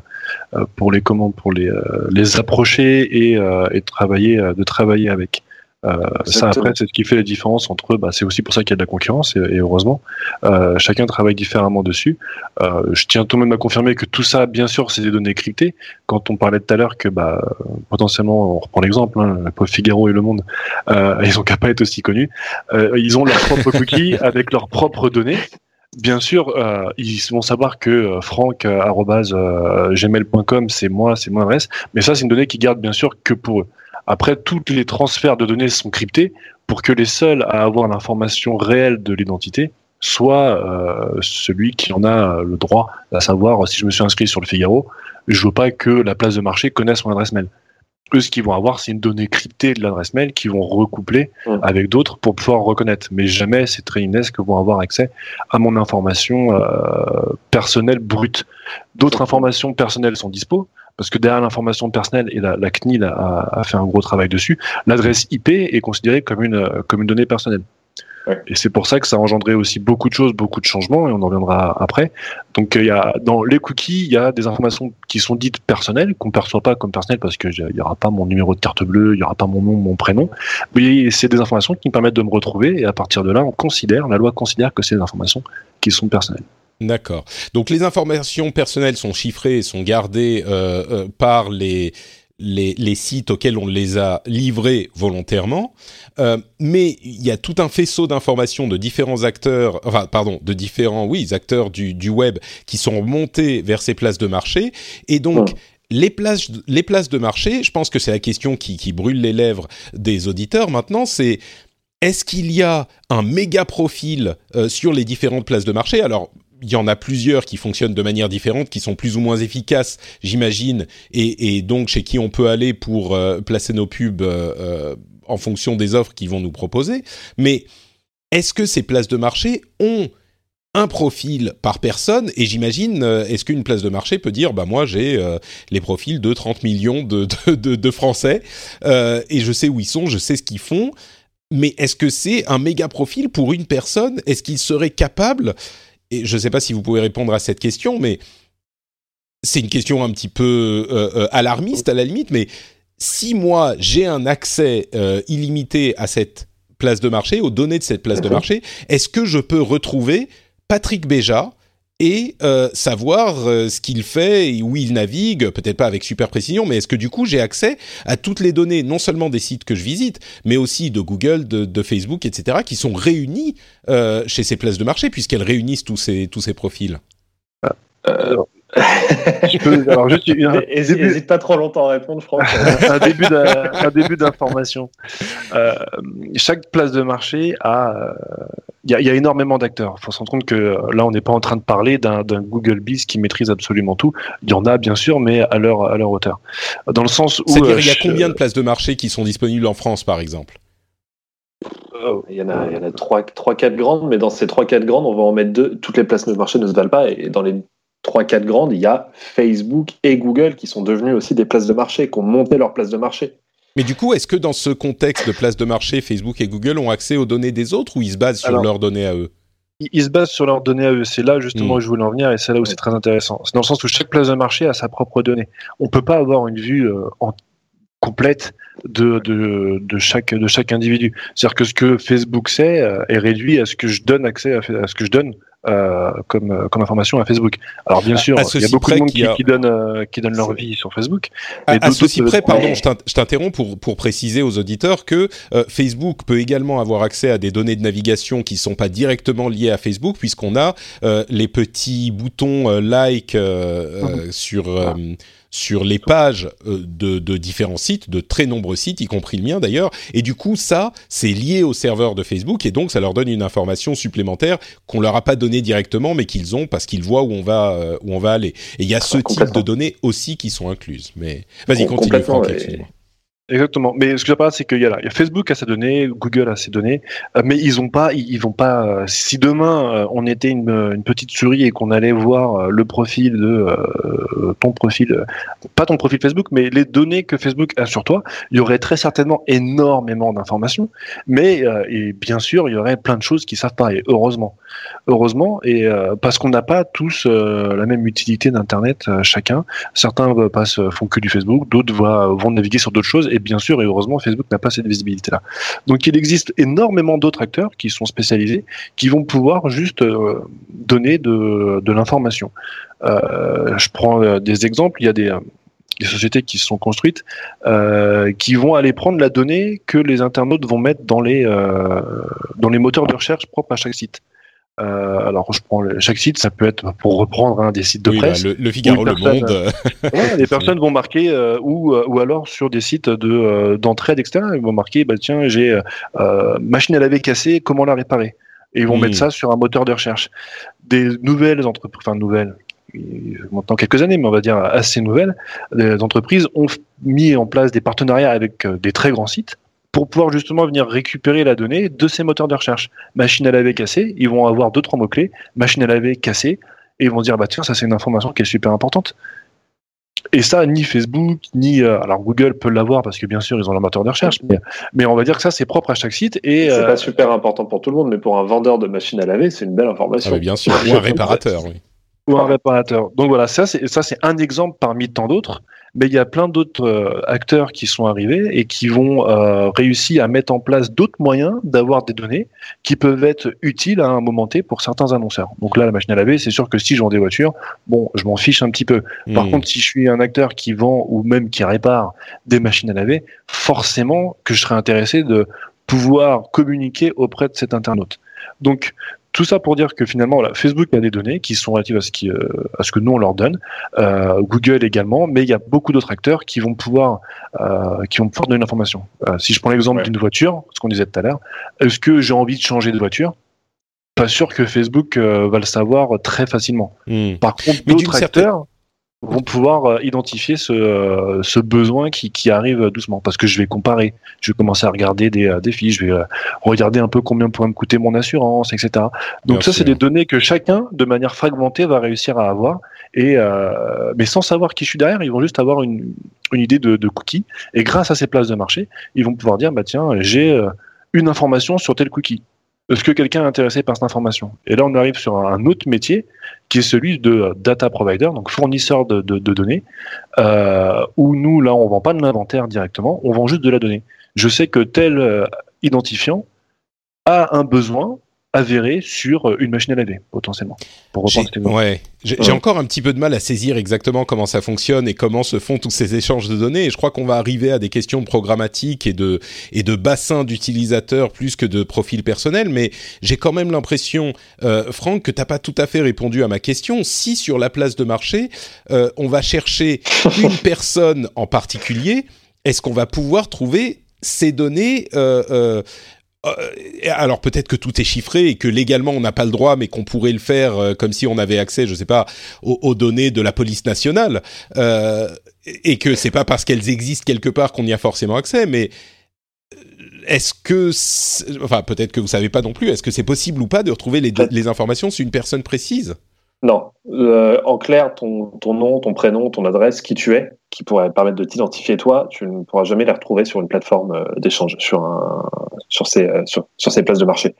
euh, pour les comment, pour les, les approcher et, et travailler, de travailler avec. Euh, ça après c'est ce qui fait la différence entre eux. Bah, c'est aussi pour ça qu'il y a de la concurrence et, heureusement euh, chacun travaille différemment dessus. Euh, je tiens tout de même à confirmer que tout ça, bien sûr, c'est des données cryptées. Quand on parlait tout à l'heure que bah, potentiellement, on reprend l'exemple, hein, le Figaro et Le Monde, euh, ils ont qu'à pas être aussi connus. Euh, ils ont leurs propres cookies avec leurs propres données. Bien sûr, euh, ils vont savoir que euh, franck@gmail.com c'est moi, c'est mon adresse, mais ça c'est une donnée qui garde bien sûr que pour eux. Après, tous les transferts de données sont cryptés pour que les seuls à avoir l'information réelle de l'identité soient euh, celui qui en a le droit, à savoir si je me suis inscrit sur le Figaro, je veux pas que la place de marché connaisse mon adresse mail. Eux, ce qu'ils vont avoir, c'est une donnée cryptée de l'adresse mail qu'ils vont recoupler mmh. avec d'autres pour pouvoir reconnaître. Mais jamais ces que vont avoir accès à mon information euh, personnelle brute. D'autres informations personnelles sont dispo, parce que derrière l'information personnelle, et la, CNIL a, fait un gros travail dessus, l'adresse IP est considérée comme une, comme une donnée personnelle. Et c'est pour ça que ça a engendré aussi beaucoup de choses, beaucoup de changements, et on en reviendra après. Donc, il y a, dans les cookies, il y a des informations qui sont dites personnelles, qu'on ne perçoit pas comme personnelles parce qu'il n'y aura pas mon numéro de carte bleue, il n'y aura pas mon nom, mon prénom. Mais c'est des informations qui me permettent de me retrouver, et à partir de là, on considère, la loi considère que c'est des informations qui sont personnelles. D'accord. Donc les informations personnelles sont chiffrées et sont gardées euh, euh, par les, les, les, sites auxquels on les a livrées volontairement, euh, mais il y a tout un faisceau d'informations de différents acteurs, enfin pardon, de différents oui acteurs du, du web qui sont montés vers ces places de marché, et donc les places, les places de marché, je pense que c'est la question qui, qui brûle les lèvres des auditeurs maintenant, c'est est-ce qu'il y a un méga profil sur les différentes places de marché? Alors, il y en a plusieurs qui fonctionnent de manière différente, qui sont plus ou moins efficaces, j'imagine, et, donc chez qui on peut aller pour euh, placer nos pubs euh, euh, en fonction des offres qu'ils vont nous proposer. Mais est-ce que ces places de marché ont un profil par personne? Et j'imagine est-ce qu'une place de marché peut dire bah moi j'ai les profils de 30 millions de, Français et je sais où ils sont je sais ce qu'ils font mais est-ce que c'est un méga profil pour une personne? Est-ce qu'il serait capable et je ne sais pas si vous pouvez répondre à cette question, mais c'est une question un petit peu euh, euh, alarmiste à la limite, mais si moi j'ai un accès euh, illimité à cette place de marché, aux données de cette place de marché, est-ce que je peux retrouver Patrick Béja et euh, savoir euh, ce qu'il fait et où il navigue, peut-être pas avec super précision, mais est-ce que du coup j'ai accès à toutes les données, non seulement des sites que je visite, mais aussi de Google, de, Facebook, etc., qui sont réunis euh, chez ces places de marché, puisqu'elles réunissent tous ces, tous ces profils? je peux, alors juste Hésite pas trop longtemps à répondre, Franck. un début un début d'information. Euh, chaque place de marché a, il y, a, y, a énormément d'acteurs. Il faut se rendre compte que euh, là, on n'est pas en train de parler d'un Google Biz qui maîtrise absolument tout. Il y en a bien sûr, mais à leur à leur hauteur. Dans le sens où c'est-à-dire il y a euh, combien de places de marché qui sont disponibles en France, par exemple? Il y en a, il y en a 3, 3 4 grandes, mais dans ces 3 4 grandes, on va en mettre deux. Toutes les places de marché ne se valent pas, et dans les trois, quatre grandes, il y a Facebook et Google qui sont devenus aussi des places de marché, qui ont monté leur place de marché. Mais du coup, est-ce que dans ce contexte de place de marché, Facebook et Google ont accès aux données des autres ou ils se basent sur leurs données à eux? ils se basent sur leurs données à eux. C'est là justement hmm. où je voulais en venir et c'est là où c'est très intéressant. C'est dans le sens où chaque place de marché a sa propre donnée. On peut pas avoir une vue euh, complète de, de, de, chaque, de chaque individu. C'est-à-dire que ce que Facebook sait euh, est réduit à ce que je donne accès à, à ce que je donne euh, comme, euh, comme information à Facebook. Alors bien sûr, il y a beaucoup de monde qui, qui, donne, euh, qui donne leur vie sur Facebook. Mais à, ceci près, pardon, je t'interromps pour, pour préciser aux auditeurs que Facebook peut également avoir accès à des données de navigation qui sont pas directement liées à Facebook, puisqu'on a les petits boutons like mhm. sur sur les pages euh, de, de, différents sites, de très nombreux sites, y compris le mien d'ailleurs. Et du coup, ça, c'est lié au serveur de Facebook et donc ça leur donne une information supplémentaire qu'on leur a pas donnée directement, mais qu'ils ont parce qu'ils voient où on va euh, où on va aller. Et il y a ce type de données aussi qui sont incluses. Mais vas-y, continue, Franck. Exactement. Mais ce que je parle, c'est qu'il y, a y a Facebook a ses données, Google a ses données, euh, mais ils ont pas, ils, vont pas. Euh, si demain euh, on était une, une, petite souris et qu'on allait voir le profil de ton profil, pas ton profil Facebook, mais les données que Facebook a sur toi, il y aurait très certainement énormément d'informations, mais et bien sûr il y aurait plein de choses qui savent pas. Et heureusement, heureusement, et parce qu'on n'a pas tous la même utilité d'internet chacun. Certains passent font que du Facebook, d'autres vont naviguer sur d'autres choses et bien sûr et heureusement Facebook n'a pas cette visibilité là. Donc il existe énormément d'autres acteurs qui sont spécialisés qui vont pouvoir juste euh, donner de, l'information. Euh, je prends euh, des exemples, il y a des sociétés qui se sont construites, qui vont aller prendre la donnée que les internautes vont mettre dans les moteurs de recherche propres à chaque site. Euh, alors, je prends chaque site, ça peut être pour reprendre un des sites de presse. Bah, le, Figaro, le Monde. Euh, les personnes vont marquer euh, ou ou alors sur des sites de d'entraide, etc. Ils vont marquer, bah tiens, j'ai machine à laver cassée, comment la réparer? Et ils vont mettre hmm. ça sur un moteur de recherche. Des nouvelles entreprises, enfin nouvelles, maintenant quelques années, mais on va dire assez nouvelles, des entreprises ont mis en place des partenariats avec des très grands sites pour pouvoir justement venir récupérer la donnée de ces moteurs de recherche. Machine à laver cassée, ils vont avoir deux trois mots clés, machine à laver cassée, et ils vont dire bah tiens ça c'est une information qui est super importante. et ça, ni Facebook, ni alors Google peut l'avoir parce que bien sûr ils ont leur moteur de recherche, mais, mais on va dire que ça c'est propre à chaque site. Et c'est pas super important pour tout le monde, mais pour un vendeur de machines à laver, c'est une belle information. Ah, bien sûr, ou un réparateur, oui. Ou un réparateur. Donc voilà, ça c'est ça c'est un exemple parmi tant d'autres mais il y a plein d'autres euh, acteurs qui sont arrivés et qui vont euh, réussir à mettre en place d'autres moyens d'avoir des données qui peuvent être utiles à un moment T pour certains annonceurs. Donc là, la machine à laver, c'est sûr que si je vends des voitures, bon, je m'en fiche un petit peu. Par hmm. contre, si je suis un acteur qui vend ou même qui répare des machines à laver, forcément que je serais intéressé de pouvoir communiquer auprès de cet internaute. Donc, tout ça pour dire que finalement, Facebook a des données qui sont relatives à ce, qui, euh, à ce que nous on leur donne, euh, Google également, mais il y a beaucoup d'autres acteurs qui vont pouvoir, euh, qui vont pouvoir donner l'information. si je prends l'exemple d'une voiture, ce qu'on disait tout à l'heure, est-ce que j'ai envie de changer de voiture? Pas sûr que Facebook va le savoir très facilement. Hmm. Par contre, d'autres acteurs vont pouvoir euh, identifier ce, euh, ce besoin qui, qui, arrive doucement. Parce que je vais comparer, je vais commencer à regarder des, euh, des fiches, je vais regarder un peu combien pourrait me coûter mon assurance, etc. Donc ça, c'est des données que chacun, de manière fragmentée, va réussir à avoir. Et mais sans savoir qui je suis derrière, ils vont juste avoir une, une idée de, de cookie. Et grâce à ces places de marché, ils vont pouvoir dire bah tiens, j'ai une information sur tel cookie. Est-ce que quelqu'un est intéressé par cette information Et là, on arrive sur un autre métier qui est celui de data provider, donc fournisseur de, données, euh, où nous, là, on vend pas de l'inventaire directement, on vend juste de la donnée. Je sais que tel euh, identifiant a un besoin avéré sur euh, une machine à laver, potentiellement. Pour ouais. J'ai encore un petit peu de mal à saisir exactement comment ça fonctionne et comment se font tous ces échanges de données. Et je crois qu'on va arriver à des questions programmatiques et de, et de bassins d'utilisateurs plus que de profils personnels. Mais j'ai quand même l'impression, euh, Franck, que t'as pas tout à fait répondu à ma question. Si sur la place de marché, euh, on va chercher une personne en particulier, est-ce qu'on va pouvoir trouver ces données euh euh, alors peut-être que tout est chiffré et que légalement on n'a pas le droit, mais qu'on pourrait le faire euh, comme si on avait accès, je sais pas, aux, données de la police nationale, euh, et que c'est pas parce qu'elles existent quelque part qu'on y a forcément accès, mais est-ce que, enfin peut-être que vous savez pas non plus, est-ce que c'est possible ou pas de retrouver les, les informations sur une personne précise? Non. Euh, en clair, ton, ton, nom, ton prénom, ton adresse, qui tu es, qui pourrait permettre de t'identifier toi, tu ne pourras jamais les retrouver sur une plateforme euh, d'échange, sur, un, sur, ces, euh, sur, ces places de marché.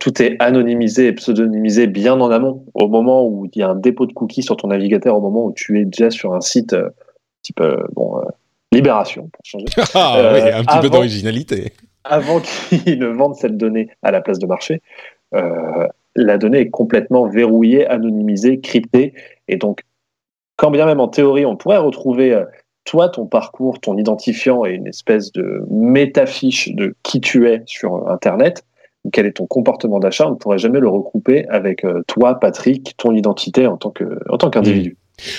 Tout est anonymisé et pseudonymisé bien en amont, au moment où il y a un dépôt de cookies sur ton navigateur, au moment où tu es déjà sur un site type bon, Libération, pour changer. ah oui, un petit peu d'originalité. Avant qu'ils ne vendent cette donnée à la place de marché, la donnée est complètement verrouillée, anonymisée, cryptée. Et donc, quand bien même en théorie, on pourrait retrouver euh, toi, ton parcours, ton identifiant et une espèce de métafiche de qui tu es sur Internet, quel est ton comportement d'achat, on ne pourrait jamais le regrouper avec euh, toi, Patrick, ton identité en tant qu'individu.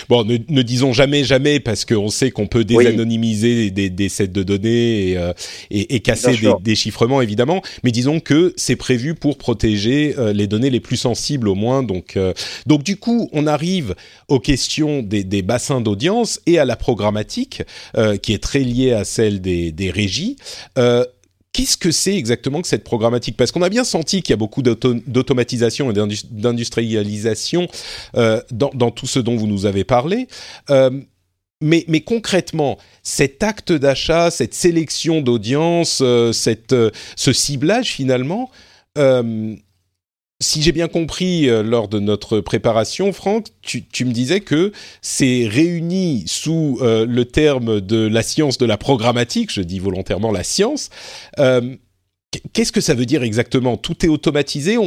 Bon, ne, ne, disons jamais jamais parce qu'on sait qu'on peut désanonymiser des, des, sets de données et, euh, et, et casser des, des, chiffrements évidemment, mais disons que c'est prévu pour protéger euh, les données les plus sensibles au moins. Donc, euh, donc du coup, on arrive aux questions des, des bassins d'audience et à la programmatique qui est très liée à celle des, des régies qu'est-ce que c'est exactement que cette programmatique? Parce qu'on a bien senti qu'il y a beaucoup d'automatisation et d'industrialisation euh, dans, tout ce dont vous nous avez parlé. Euh, mais, concrètement, cet acte d'achat, cette sélection d'audience, euh, ce ciblage finalement, si j'ai bien compris euh, lors de notre préparation, Franck, tu, me disais que c'est réuni sous euh, le terme de la science de la programmatique, je dis volontairement la science. Euh, qu'est-ce que ça veut dire exactement? Tout est automatisé?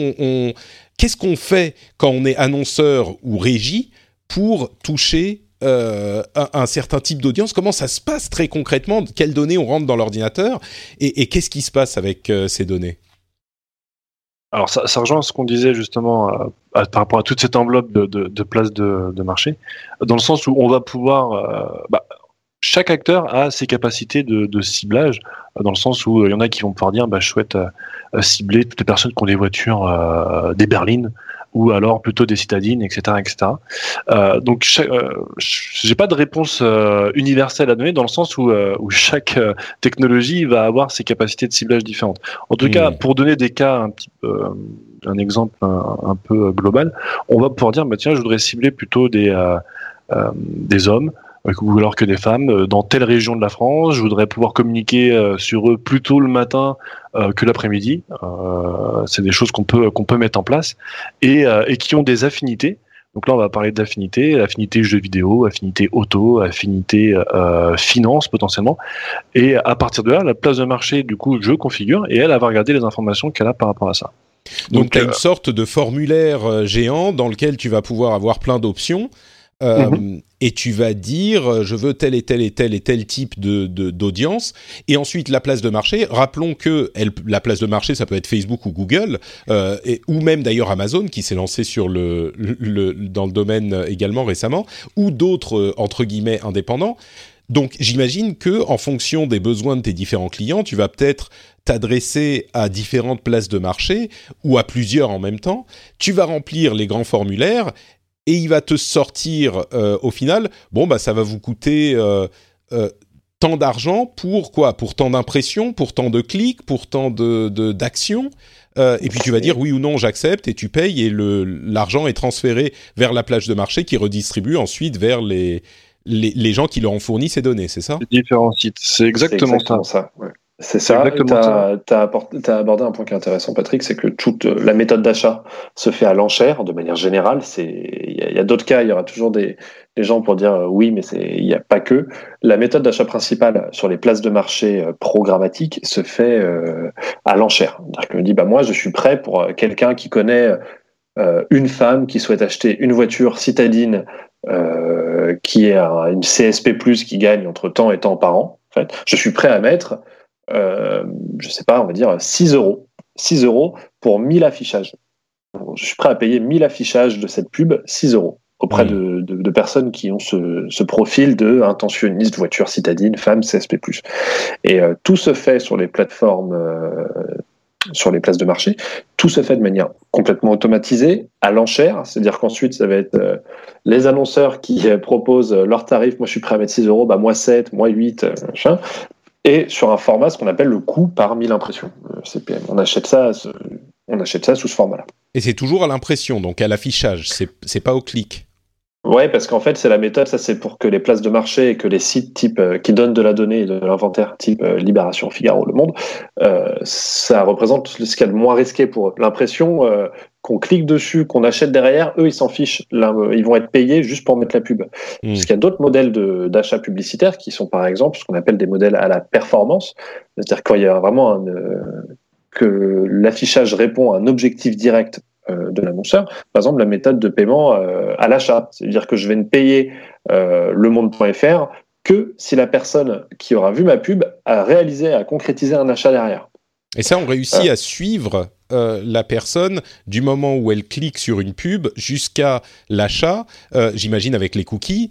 Qu'est-ce qu'on fait quand on est annonceur ou régie pour toucher un, certain type d'audience? Comment ça se passe très concrètement? Quelles données on rentre dans l'ordinateur? Et qu'est-ce qui se passe avec ces données? Alors ça, ça, rejoint ce qu'on disait justement euh, par rapport à toute cette enveloppe de, de, de places de, marché, dans le sens où on va pouvoir... Euh, bah, chaque acteur a ses capacités de, ciblage, dans le sens où il y en a qui vont pouvoir dire bah, je souhaite euh, cibler toutes les personnes qui ont des voitures des berlines ou alors plutôt des citadines, etc., etc. Euh, donc, euh, j'ai pas de réponse euh, universelle à donner dans le sens où, euh, où chaque technologie va avoir ses capacités de ciblage différentes. En tout cas, pour donner des cas un petit un exemple un, peu global, on va pouvoir dire bah tiens, je voudrais cibler plutôt des des hommes ou alors que des femmes dans telle région de la France. Je voudrais pouvoir communiquer sur eux plus tôt le matin que l'après-midi. c'est des choses qu'on peut qu'on peut mettre en place et, et qui ont des affinités. Donc là, on va parler d'affinités, affinité jeux vidéo, affinité auto, affinité euh, finance potentiellement. Et à partir de là, la place de marché, du coup, je configure et elle, va regarder les informations qu'elle a par rapport à ça. Donc, tu as une euh, sorte de formulaire euh, géant dans lequel tu vas pouvoir avoir plein d'options. Euh, mhm. Et tu vas dire, euh, je veux tel et tel et tel et tel type de d'audience. Et ensuite, la place de marché. Rappelons que la place de marché, ça peut être Facebook ou Google, euh, ou même d'ailleurs Amazon qui s'est lancé sur le, le, dans le domaine également récemment, ou d'autres entre guillemets indépendants. Donc, j'imagine que en fonction des besoins de tes différents clients, tu vas peut-être t'adresser à différentes places de marché ou à plusieurs en même temps. Tu vas remplir les grands formulaires et il va te sortir euh, au final, bon bah ça va vous coûter euh, euh, tant d'argent pour quoi? Pour tant d'impressions, pour tant de clics, pour tant de d'actions. et puis tu vas dire oui ou non, j'accepte et tu payes et le l'argent est transféré vers la plage de marché qui redistribue ensuite vers les les, les gens qui leur ont fourni ces données, c'est ça? Différents sites, c'est exactement, exactement, ça. ça c'est ça. Tu as, abordé un point qui est intéressant, Patrick, c'est que toute la méthode d'achat se fait à l'enchère de manière générale. Il y a, d'autres cas, il y aura toujours des, gens pour dire euh, oui, mais il n'y a pas que. La méthode d'achat principale sur les places de marché euh, programmatiques se fait euh, à l'enchère. Je me dis, bah, moi, je suis prêt pour quelqu'un qui connaît une femme qui souhaite acheter une voiture citadine qui est une CSP+, qui gagne entre temps et temps par an. En fait, je suis prêt à mettre euh, je sais pas, on va dire 6 euros. 6 euros pour 1000 affichages. Je suis prêt à payer 1000 affichages de cette pub, 6 euros auprès de, personnes qui ont ce, profil de intentionniste, voiture citadine, femme, CSP+. Et euh, tout se fait sur les plateformes, euh, sur les places de marché. Tout se fait de manière complètement automatisée, à l'enchère. C'est-à-dire qu'ensuite, ça va être les annonceurs qui proposent leurs tarifs. Moi, je suis prêt à mettre 6 euros, bah, moi 7, moi 8, machin et sur un format, ce qu'on appelle le coût par 1000 impressions, euh, CPM. On achète ça, on achète ça sous ce format-là. Et c'est toujours à l'impression, donc à l'affichage, c'est pas au clic. Ouais, parce qu'en fait, c'est la méthode, ça c'est pour que les places de marché et que les sites type euh, qui donnent de la donnée et de l'inventaire type euh, Libération, Figaro, Le Monde, euh, ça représente ce qu'il y a de moins risqué pour l'impression qu'on clique dessus, qu'on achète derrière, eux ils s'en fichent, ils vont être payés juste pour mettre la pub. Parce qu'il y a d'autres modèles d'achat publicitaire qui sont par exemple ce qu'on appelle des modèles à la performance, c'est-à-dire quand il y a vraiment un, que l'affichage répond à un objectif direct euh, de l'annonceur. Par exemple, la méthode de paiement euh, à l'achat, c'est-à-dire que je vais ne payer euh, le monde.fr que si la personne qui aura vu ma pub a réalisé, a concrétisé un achat derrière. Et ça, on réussit à suivre la personne du moment où elle clique sur une pub jusqu'à l'achat, j'imagine avec les cookies.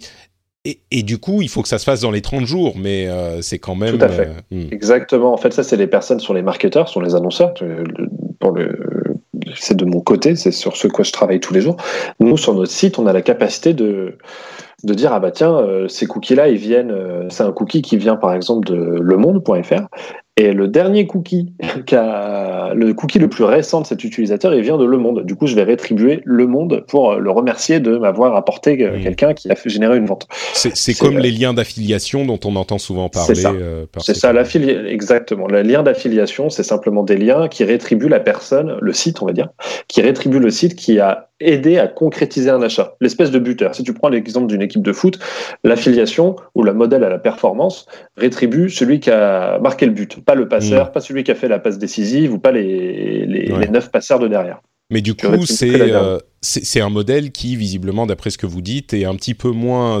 Et, du coup, il faut que ça se fasse dans les 30 jours, mais c'est quand même... Tout à fait. Hmm. Exactement. En fait, ça, c'est les personnes sur les marketeurs, sur les annonceurs. Pour le, c'est de mon côté, c'est sur ce quoi je travaille tous les jours. Nous, sur notre site, on a la capacité de, de dire ah bah tiens euh, ces cookies là ils viennent euh, c'est un cookie qui vient par exemple de lemonde.fr et le dernier cookie, le cookie le plus récent de cet utilisateur, il vient de Le Monde. Du coup, je vais rétribuer Le Monde pour le remercier de m'avoir apporté mmh. quelqu'un qui a fait générer une vente. C'est comme les liens d'affiliation dont on entend souvent parler. C'est ça, euh, ça exactement. Le lien d'affiliation, c'est simplement des liens qui rétribuent la personne, le site, on va dire, qui rétribue le site qui a aidé à concrétiser un achat. L'espèce de buteur. Si tu prends l'exemple d'une équipe de foot, l'affiliation ou le modèle à la performance rétribue celui qui a marqué le but pas le passeur, mm. pas celui qui a fait la passe décisive ou pas les, les, neuf passeurs de derrière. Mais du coup, euh, c'est c'est un modèle qui, visiblement, d'après ce que vous dites, est un petit peu moins.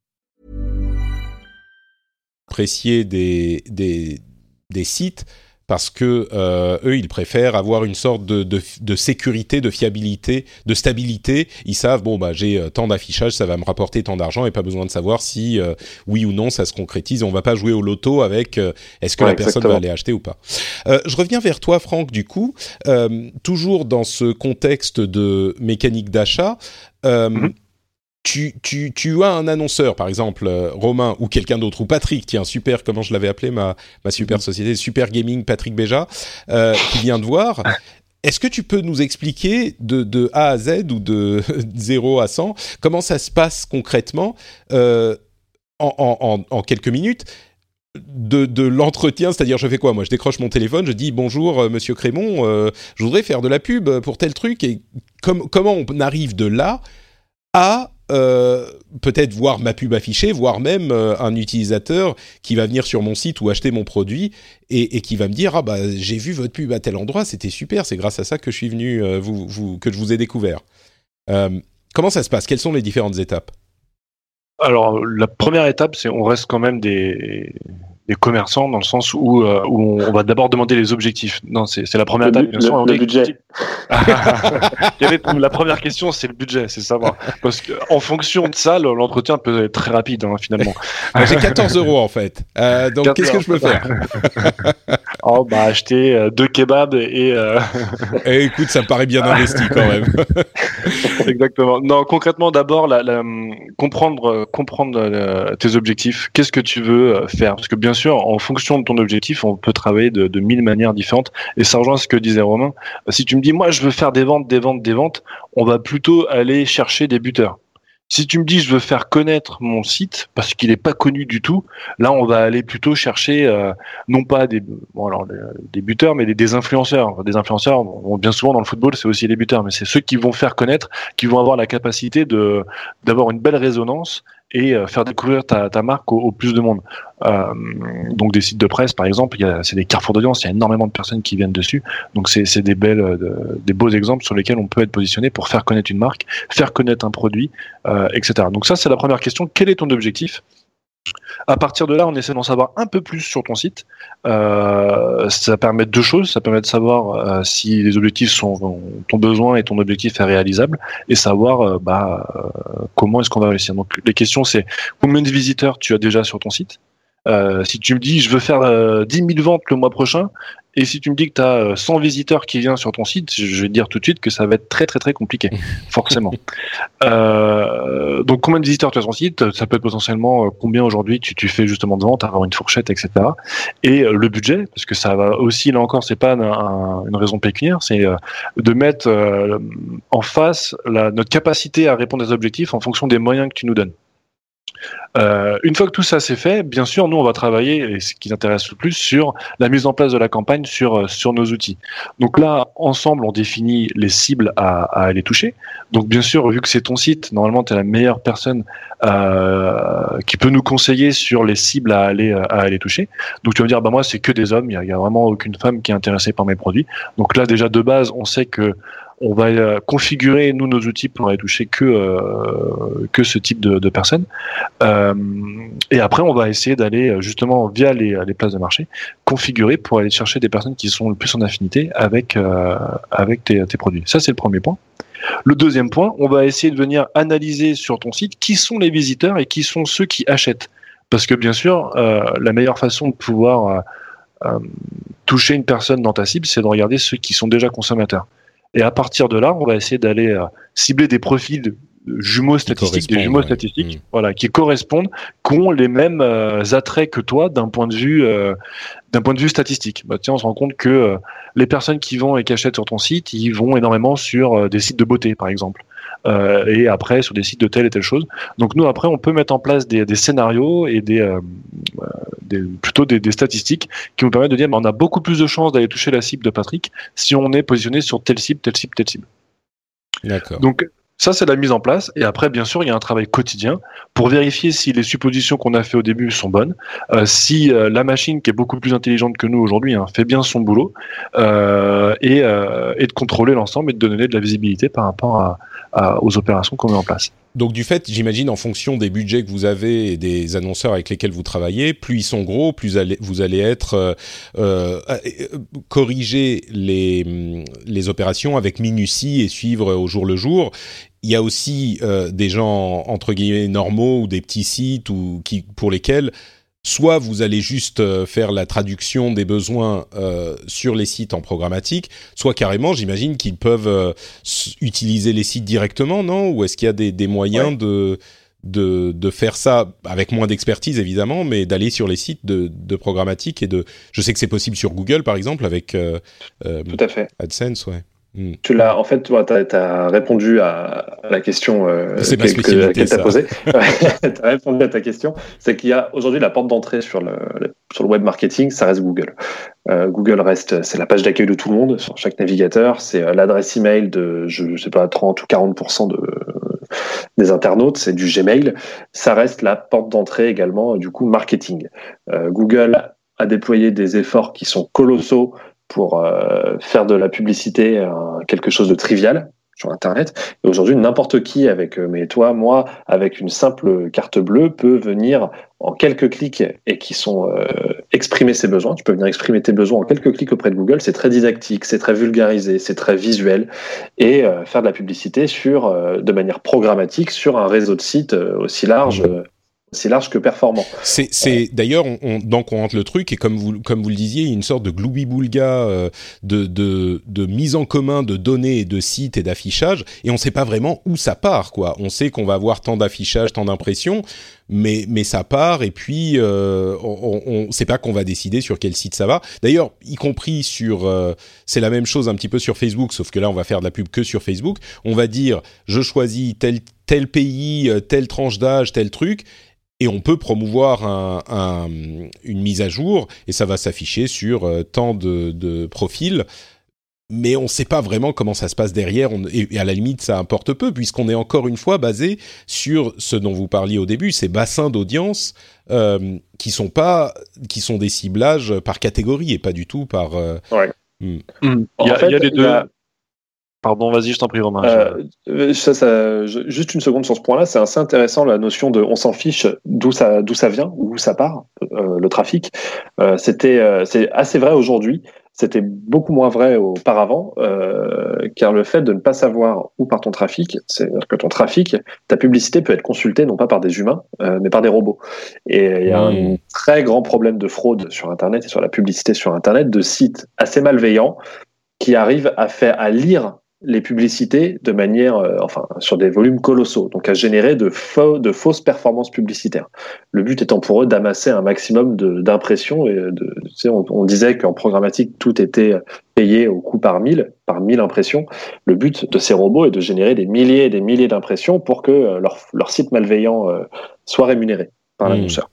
Apprécier des, des, des sites parce que euh, eux, ils préfèrent avoir une sorte de, de, de, sécurité, de fiabilité, de stabilité. Ils savent, bon, bah, j'ai euh, tant d'affichage, ça va me rapporter tant d'argent et pas besoin de savoir si euh, oui ou non ça se concrétise. On va pas jouer au loto avec euh, est-ce que Ouais, la personne va aller acheter ou pas. Je reviens vers toi, Franck, du coup, toujours dans ce contexte de mécanique d'achat. Mhm. Tu, tu, tu as un annonceur, par exemple euh, Romain ou quelqu'un d'autre, ou Patrick, tiens, super, comment je l'avais appelé, ma, ma super société, Super Gaming Patrick Béja, euh, qui vient de voir. Est-ce que tu peux nous expliquer de, de A à Z ou de 0 à 100 comment ça se passe concrètement euh, en, en, en, quelques minutes de, de l'entretien, c'est-à-dire je fais quoi Moi, je décroche mon téléphone, je dis bonjour Monsieur Crémon, euh, je voudrais faire de la pub pour tel truc et com- comment on arrive de là à euh, peut-être voir ma pub affichée, voire même euh, un utilisateur qui va venir sur mon site ou acheter mon produit et, qui va me dire ah bah j'ai vu votre pub à tel endroit, c'était super, c'est grâce à ça que je suis venu euh, vous, que je vous ai découvert. Comment ça se passe? Quelles sont les différentes étapes? Alors, la première étape, c'est on reste quand même des, des commerçants dans le sens où, euh, où on va d'abord demander les objectifs. Non, c'est la première étape. le- le budget. La première question, c'est le budget, c'est savoir. Parce que en fonction de ça, le- l'entretien peut être très rapide hein, finalement. Ah, J'ai 14 euros en fait. Euh, donc 14 qu'est-ce que je peux faire? Oh, bah acheter euh, deux kebabs et euh, Eh, Écoute, ça me paraît bien investi quand même. Exactement. Non, concrètement, d'abord, la, la, hum, comprendre, comprendre euh, tes objectifs. Qu'est-ce que tu veux faire? Parce que bien sûr, en fonction de ton objectif, on peut travailler de, mille manières différentes. Et ça rejoint ce que disait Romain. Si tu me dis, moi, je veux faire des ventes, des ventes, des ventes, on va plutôt aller chercher des buteurs. Si tu me dis, je veux faire connaître mon site parce qu'il n'est pas connu du tout, là, on va aller plutôt chercher euh, non pas des, buteurs, mais des, influenceurs. Des influenceurs, bien souvent dans le football, c'est aussi les buteurs, mais c'est ceux qui vont faire connaître qui vont avoir la capacité d'avoir une belle résonance et euh, faire découvrir ta, ta marque au, au plus de monde. Euh, donc des sites de presse, par exemple, c'est des carrefours d'audience, il y a énormément de personnes qui viennent dessus. Donc c'est des belles, euh, de- des beaux exemples sur lesquels on peut être positionné pour faire connaître une marque, faire connaître un produit, euh, etc. Donc ça c'est la première question. Quel est ton objectif? À partir de là, on essaie d'en savoir un peu plus sur ton site. Euh, ça permet deux choses. Ça permet de savoir euh, si les objectifs sont ton besoin et ton objectif est réalisable, et savoir euh, bah, comment est-ce qu'on va réussir. Donc les questions, c'est combien de visiteurs tu as déjà sur ton site? Euh, si tu me dis je veux faire euh, 10 000 ventes le mois prochain, et si tu me dis que tu as 100 visiteurs qui viennent sur ton site, je vais te dire tout de suite que ça va être très très très compliqué, forcément. Euh, donc combien de visiteurs tu as sur ton site? Ça peut être potentiellement euh, combien aujourd'hui tu, tu fais justement de ventes, avoir une fourchette, etc. Et le budget, parce que ça va aussi, là encore, c'est pas un- un- une raison pécuniaire, c'est euh, de mettre euh, en face la, notre capacité à répondre aux objectifs en fonction des moyens que tu nous donnes. Euh, une fois que tout ça c'est fait, bien sûr, nous on va travailler, et ce qui nous intéresse le plus, sur la mise en place de la campagne sur, euh, sur nos outils. Donc là, ensemble, on définit les cibles à, aller toucher. Donc bien sûr, vu que c'est ton site, normalement tu es la meilleure personne euh, qui peut nous conseiller sur les cibles à aller, à aller toucher. Donc tu vas me dire, bah moi c'est que des hommes, il y a, il y a vraiment aucune femme qui est intéressée par mes produits. Donc là déjà de base, on sait que on va euh, configurer nous nos outils pour aller toucher que euh, que ce type de, personnes. Euh, et après, on va essayer d'aller justement via les, places de marché configurer pour aller chercher des personnes qui sont le plus en affinité avec avec tes, produits. Ça c'est le premier point. Le deuxième point, on va essayer de venir analyser sur ton site qui sont les visiteurs et qui sont ceux qui achètent. Parce que bien sûr, la meilleure façon de pouvoir toucher une personne dans ta cible, c'est de regarder ceux qui sont déjà consommateurs. Et à partir de là, on va essayer d'aller euh, cibler des profils jumeaux statistiques, des jumeaux ouais. statistiques, Mm. voilà, qui correspondent, qui ont les mêmes euh, attraits que toi d'un point de vue euh, d'un point de vue statistique. Bah, tiens, on se rend compte que euh, les personnes qui vont et qui achètent sur ton site, ils vont énormément sur des sites de beauté, par exemple. Euh, et après sur des sites de telle et telle chose. Donc nous après on peut mettre en place des, des scénarios et des, euh, euh, des plutôt des, des statistiques qui nous permettent de dire bah, on a beaucoup plus de chances d'aller toucher la cible de Patrick si on est positionné sur telle cible, telle cible, telle cible. Donc ça, c'est la mise en place. Et après, bien sûr, il y a un travail quotidien pour vérifier si les suppositions qu'on a fait au début sont bonnes, euh, si euh, la machine, qui est beaucoup plus intelligente que nous aujourd'hui, hein, fait bien son boulot, euh, et, de contrôler l'ensemble et de donner de la visibilité par rapport aux opérations qu'on met en place. Donc du fait, j'imagine, en fonction des budgets que vous avez et des annonceurs avec lesquels vous travaillez, plus ils sont gros, plus vous allez être euh, corriger les, les opérations avec minutie et suivre au jour le jour. Il y a aussi euh, des gens entre guillemets normaux ou des petits sites ou qui pour lesquels soit vous allez juste euh, faire la traduction des besoins euh, sur les sites en programmatique, soit carrément, j'imagine qu'ils peuvent euh, utiliser les sites directement, non? Ou est-ce qu'il y a des, moyens de, de, de, faire ça avec moins d'expertise évidemment, mais d'aller sur les sites de, de, programmatique et de. Je sais que c'est possible sur Google par exemple avec Tout à fait. AdSense, ouais. Hmm. Tu l'as, en fait, tu as, répondu à, la question euh, que, tu as posée. tu as répondu à ta question. C'est qu'il y a aujourd'hui la porte d'entrée sur le, sur le web marketing, ça reste Google. Euh, Google reste, c'est la page d'accueil de tout le monde sur chaque navigateur. C'est euh, l'adresse email de, je, sais pas, 30 ou 40% de, des internautes. C'est du Gmail. Ça reste la porte d'entrée également, du coup, marketing. Google a déployé des efforts qui sont colossaux pour euh, faire de la publicité euh, quelque chose de trivial sur Internet. Et aujourd'hui, n'importe qui, avec euh, mais toi, moi, avec une simple carte bleue, peut venir en quelques clics et qui sont exprimer ses besoins. Tu peux venir exprimer tes besoins en quelques clics auprès de Google. C'est très didactique, c'est très vulgarisé, c'est très visuel et faire de la publicité sur de manière programmatique sur un réseau de sites aussi large c'est large que performant. C'est, d'ailleurs, on, donc on rentre le truc et comme vous comme vous le disiez, il y a une sorte de gloubi-boulga euh, de, de, de mise en commun de données, de sites et d'affichage, et on ne sait pas vraiment où ça part quoi. On sait qu'on va avoir tant d'affichage, tant d'impressions, mais mais ça part et puis euh, on ne sait pas qu'on va décider sur quel site ça va. D'ailleurs, y compris sur, euh, c'est la même chose un petit peu sur Facebook, sauf que là on va faire de la pub que sur Facebook. On va dire, je choisis tel tel pays, euh, telle tranche d'âge, tel truc et on peut promouvoir un, une mise à jour et ça va s'afficher sur euh, tant de, profils. Mais on ne sait pas vraiment comment ça se passe derrière, et, à la limite ça importe peu, puisqu'on est encore une fois basé sur ce dont vous parliez au début, ces bassins d'audience euh, qui sont pas, qui sont des ciblages par catégorie et pas du tout par. Euh, ouais. Hmm. Hmm. Il, y a, il, y a, les deux. Pardon, vas-y, je t'en prie, Romain. Euh, ça, ça, juste une seconde sur ce point-là, c'est assez intéressant la notion de on s'en fiche d'où ça, d'où ça vient, où ça part, euh, le trafic. Euh, c'était, euh, c'est assez vrai aujourd'hui. C'était beaucoup moins vrai auparavant, euh, car le fait de ne pas savoir où part ton trafic, c'est que ton trafic, ta publicité peut être consultée non pas par des humains, mais par des robots. Et il y a un mmh. très grand problème de fraude sur Internet et sur la publicité sur Internet de sites assez malveillants qui arrivent à faire à lire les publicités de manière, euh, enfin, sur des volumes colossaux, donc à générer de, faux, de fausses performances publicitaires. Le but étant pour eux d'amasser un maximum d'impressions. Et de, tu sais, on, on, disait qu'en programmatique, tout était payé au coût par mille, par mille impressions. Le but de ces robots est de générer des milliers et des milliers d'impressions pour que euh, leur, leur site malveillant euh, soit rémunéré par mmh. l'annonceur.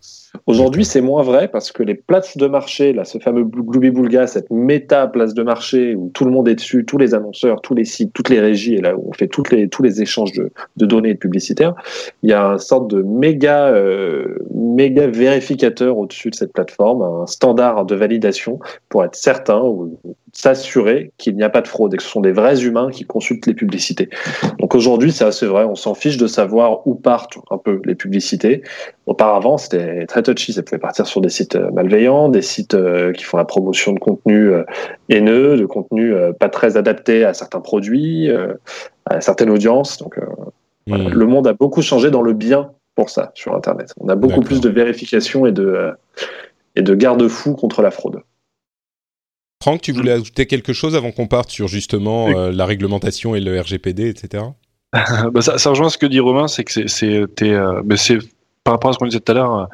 Aujourd'hui, c'est moins vrai parce que les places de marché, là, ce fameux Glooby Boulga, cette méta place de marché où tout le monde est dessus, tous les annonceurs, tous les sites, toutes les régies, et là où on fait toutes les, tous les échanges de, de données publicitaires, il y a une sorte de méga, euh, méga vérificateur au-dessus de cette plateforme, un standard de validation pour être certain ou s'assurer qu'il n'y a pas de fraude et que ce sont des vrais humains qui consultent les publicités. Donc aujourd'hui, c'est assez vrai, on s'en fiche de savoir où partent un peu les publicités. Auparavant, c'était très touchy, ça pouvait partir sur des sites euh, malveillants, des sites euh, qui font la promotion de contenu euh, haineux, de contenu pas très adapté à certains produits, à certaines audiences. Donc mmh. le monde a beaucoup changé dans le bien pour ça sur Internet. On a beaucoup plus de vérification et de, et de garde-fous contre la fraude. Franck, tu voulais ajouter quelque chose avant qu'on parte sur justement la réglementation et le RGPD, etc. bah ça, ça, rejoint ce que dit Romain, c'est que c'est par rapport à ce qu'on disait tout à l'heure, euh,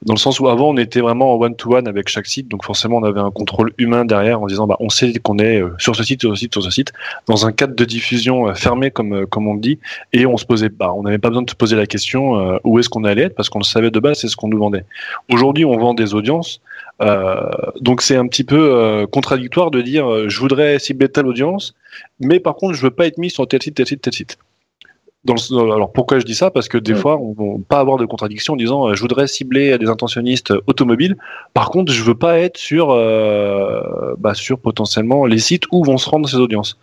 dans le sens où avant on était vraiment en one-to-one avec chaque site, donc forcément on avait un contrôle humain derrière en disant bah, on sait qu'on est euh, sur ce site, sur ce site, sur ce site, dans un cadre de diffusion euh, fermé comme, comme on le dit, et on se posait bah, on n'avait pas besoin de se poser la question où est-ce qu'on allait être parce qu'on le savait de base, c'est ce qu'on nous vendait. Aujourd'hui on vend des audiences donc c'est un petit peu contradictoire de dire je voudrais cibler telle audience, mais par contre je veux pas être mis sur tel site, tel site, tel site. alors pourquoi je dis ça? Parce que des fois, on ne pas avoir de contradiction en disant je voudrais cibler des intentionnistes automobiles. Par contre, je veux pas être sur, bah, sur potentiellement les sites où vont se rendre ces audiences.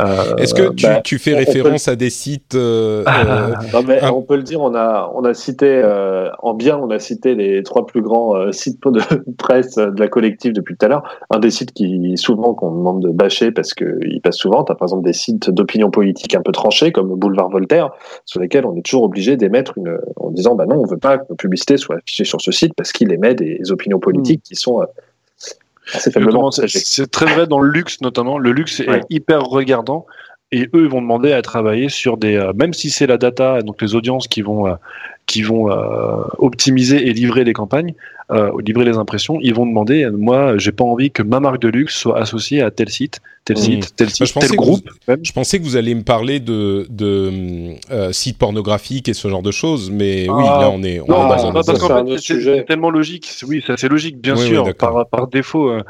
Euh, Est-ce que tu, bah, tu fais référence à des sites euh, euh non, mais On peut le dire, on a, on a cité, euh, en bien, on a cité les trois plus grands sites de presse de la collective depuis tout à l'heure. Un des sites qui, souvent, qu'on demande de bâcher parce qu'ils passent souvent, tu as par exemple des sites d'opinion politique un peu tranchés, comme Boulevard Voltaire, sur lesquels on est toujours obligé d'émettre une, en disant, bah non, on veut pas que nos publicités soient affichées sur ce site parce qu'il émet des opinions politiques hmm. qui sont c'est très vrai dans le luxe notamment. Le luxe est hyper regardant et eux ils vont demander à travailler sur des euh, même si c'est la data donc les audiences qui vont euh, qui vont euh, optimiser et livrer les campagnes livrer les impressions ils vont demander moi j'ai pas envie que ma marque de luxe soit associée à tel site tel site, tel site, tel groupe. je pensais que vous alliez me parler de, de euh, sites pornographiques et ce genre de choses, mais oui, ah. là on est, on non, est dans un c'est tellement logique. Oui, ça c'est logique, bien sûr. par, par, défaut, euh,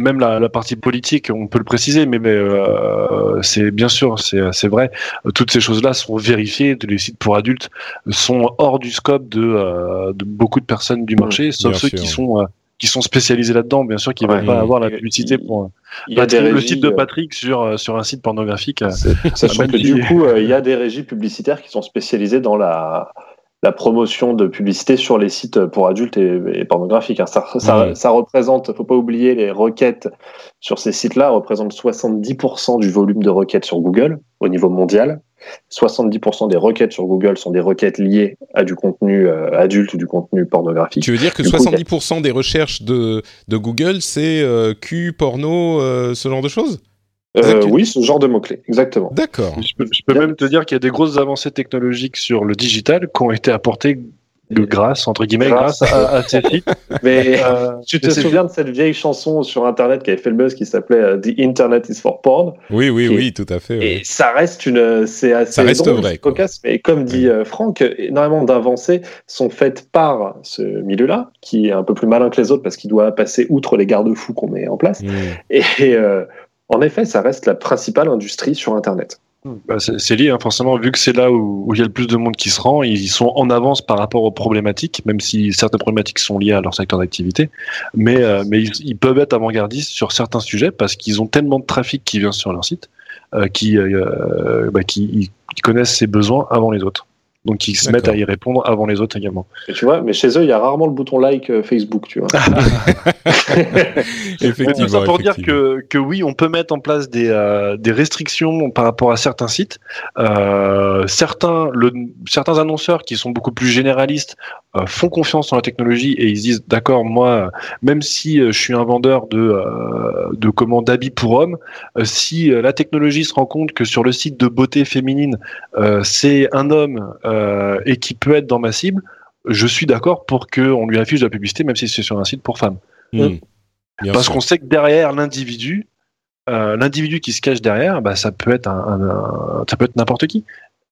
même la, la, partie politique, on peut le préciser, mais, mais euh, c'est bien sûr, c'est vrai. Toutes ces choses-là sont vérifiées. Les sites pour adultes sont hors du scope de, de beaucoup de personnes du marché, sauf ceux qui sont qui sont spécialisés là-dedans, bien sûr, qui ne vont pas avoir la publicité pour y a le site de euh, Patrick sur, euh, sur un site pornographique. Euh, sachant que du coup, il y a des régies publicitaires qui sont spécialisées dans la, la promotion de publicité sur les sites pour adultes et, pornographiques. Hein. Ça, ça, ça, représente, faut pas oublier, les requêtes sur ces sites-là représentent 70% du volume de requêtes sur Google au niveau mondial. 70% des requêtes sur Google sont des requêtes liées à du contenu euh, adulte ou du contenu pornographique. Tu veux dire que 70% des recherches de, de Google, c'est euh, Q, porno, euh, ce genre de choses? Oui, ce genre de mots-clés, exactement. D'accord. Je peux, je peux même te dire qu'il y a des grosses avancées technologiques sur le digital qui ont été apportées grâce entre guillemets grâce, à, sites. Mais euh, tu te souviens de cette vieille chanson sur internet qui avait fait le buzz qui s'appelait euh, The Internet is for porn Oui, oui, oui, tout à fait. Et ça reste une, c'est assez ça reste vrai, cocasse. Mais comme dit euh, Franck, énormément d'avancées sont faites par ce milieu-là qui est un peu plus malin que les autres parce qu'il doit passer outre les garde-fous qu'on met en place. Mm. Et en effet, ça reste la principale industrie sur Internet. Bah, c'est lié, hein, forcément, vu que c'est là où, il y a le plus de monde qui se rend, ils sont en avance par rapport aux problématiques, même si certaines problématiques sont liées à leur secteur d'activité, mais, euh, ils, peuvent être avant-gardistes sur certains sujets parce qu'ils ont tellement de trafic qui vient sur leur site euh, qui, euh, bah, qui connaissent ces besoins avant les autres. Donc ils se mettent à y répondre avant les autres également. tu vois, mais chez eux, il y a rarement le bouton like euh, Facebook, tu vois. effectivement. Ça pour dire que, que oui, on peut mettre en place des, euh, des restrictions par rapport à certains sites. Euh, certains, le, certains annonceurs qui sont beaucoup plus généralistes euh, font confiance en la technologie et ils se disent d'accord, moi, même si je suis un vendeur de, de commandes d'habits pour hommes, si la technologie se rend compte que sur le site de beauté féminine, c'est un homme euh, et qui peut être dans ma cible, je suis d'accord pour qu'on lui affiche de la publicité, même si c'est sur un site pour femmes. Hmm. Parce qu'on sait que derrière l'individu, euh, l'individu qui se cache derrière, bah, ça peut être un, ça peut être n'importe qui.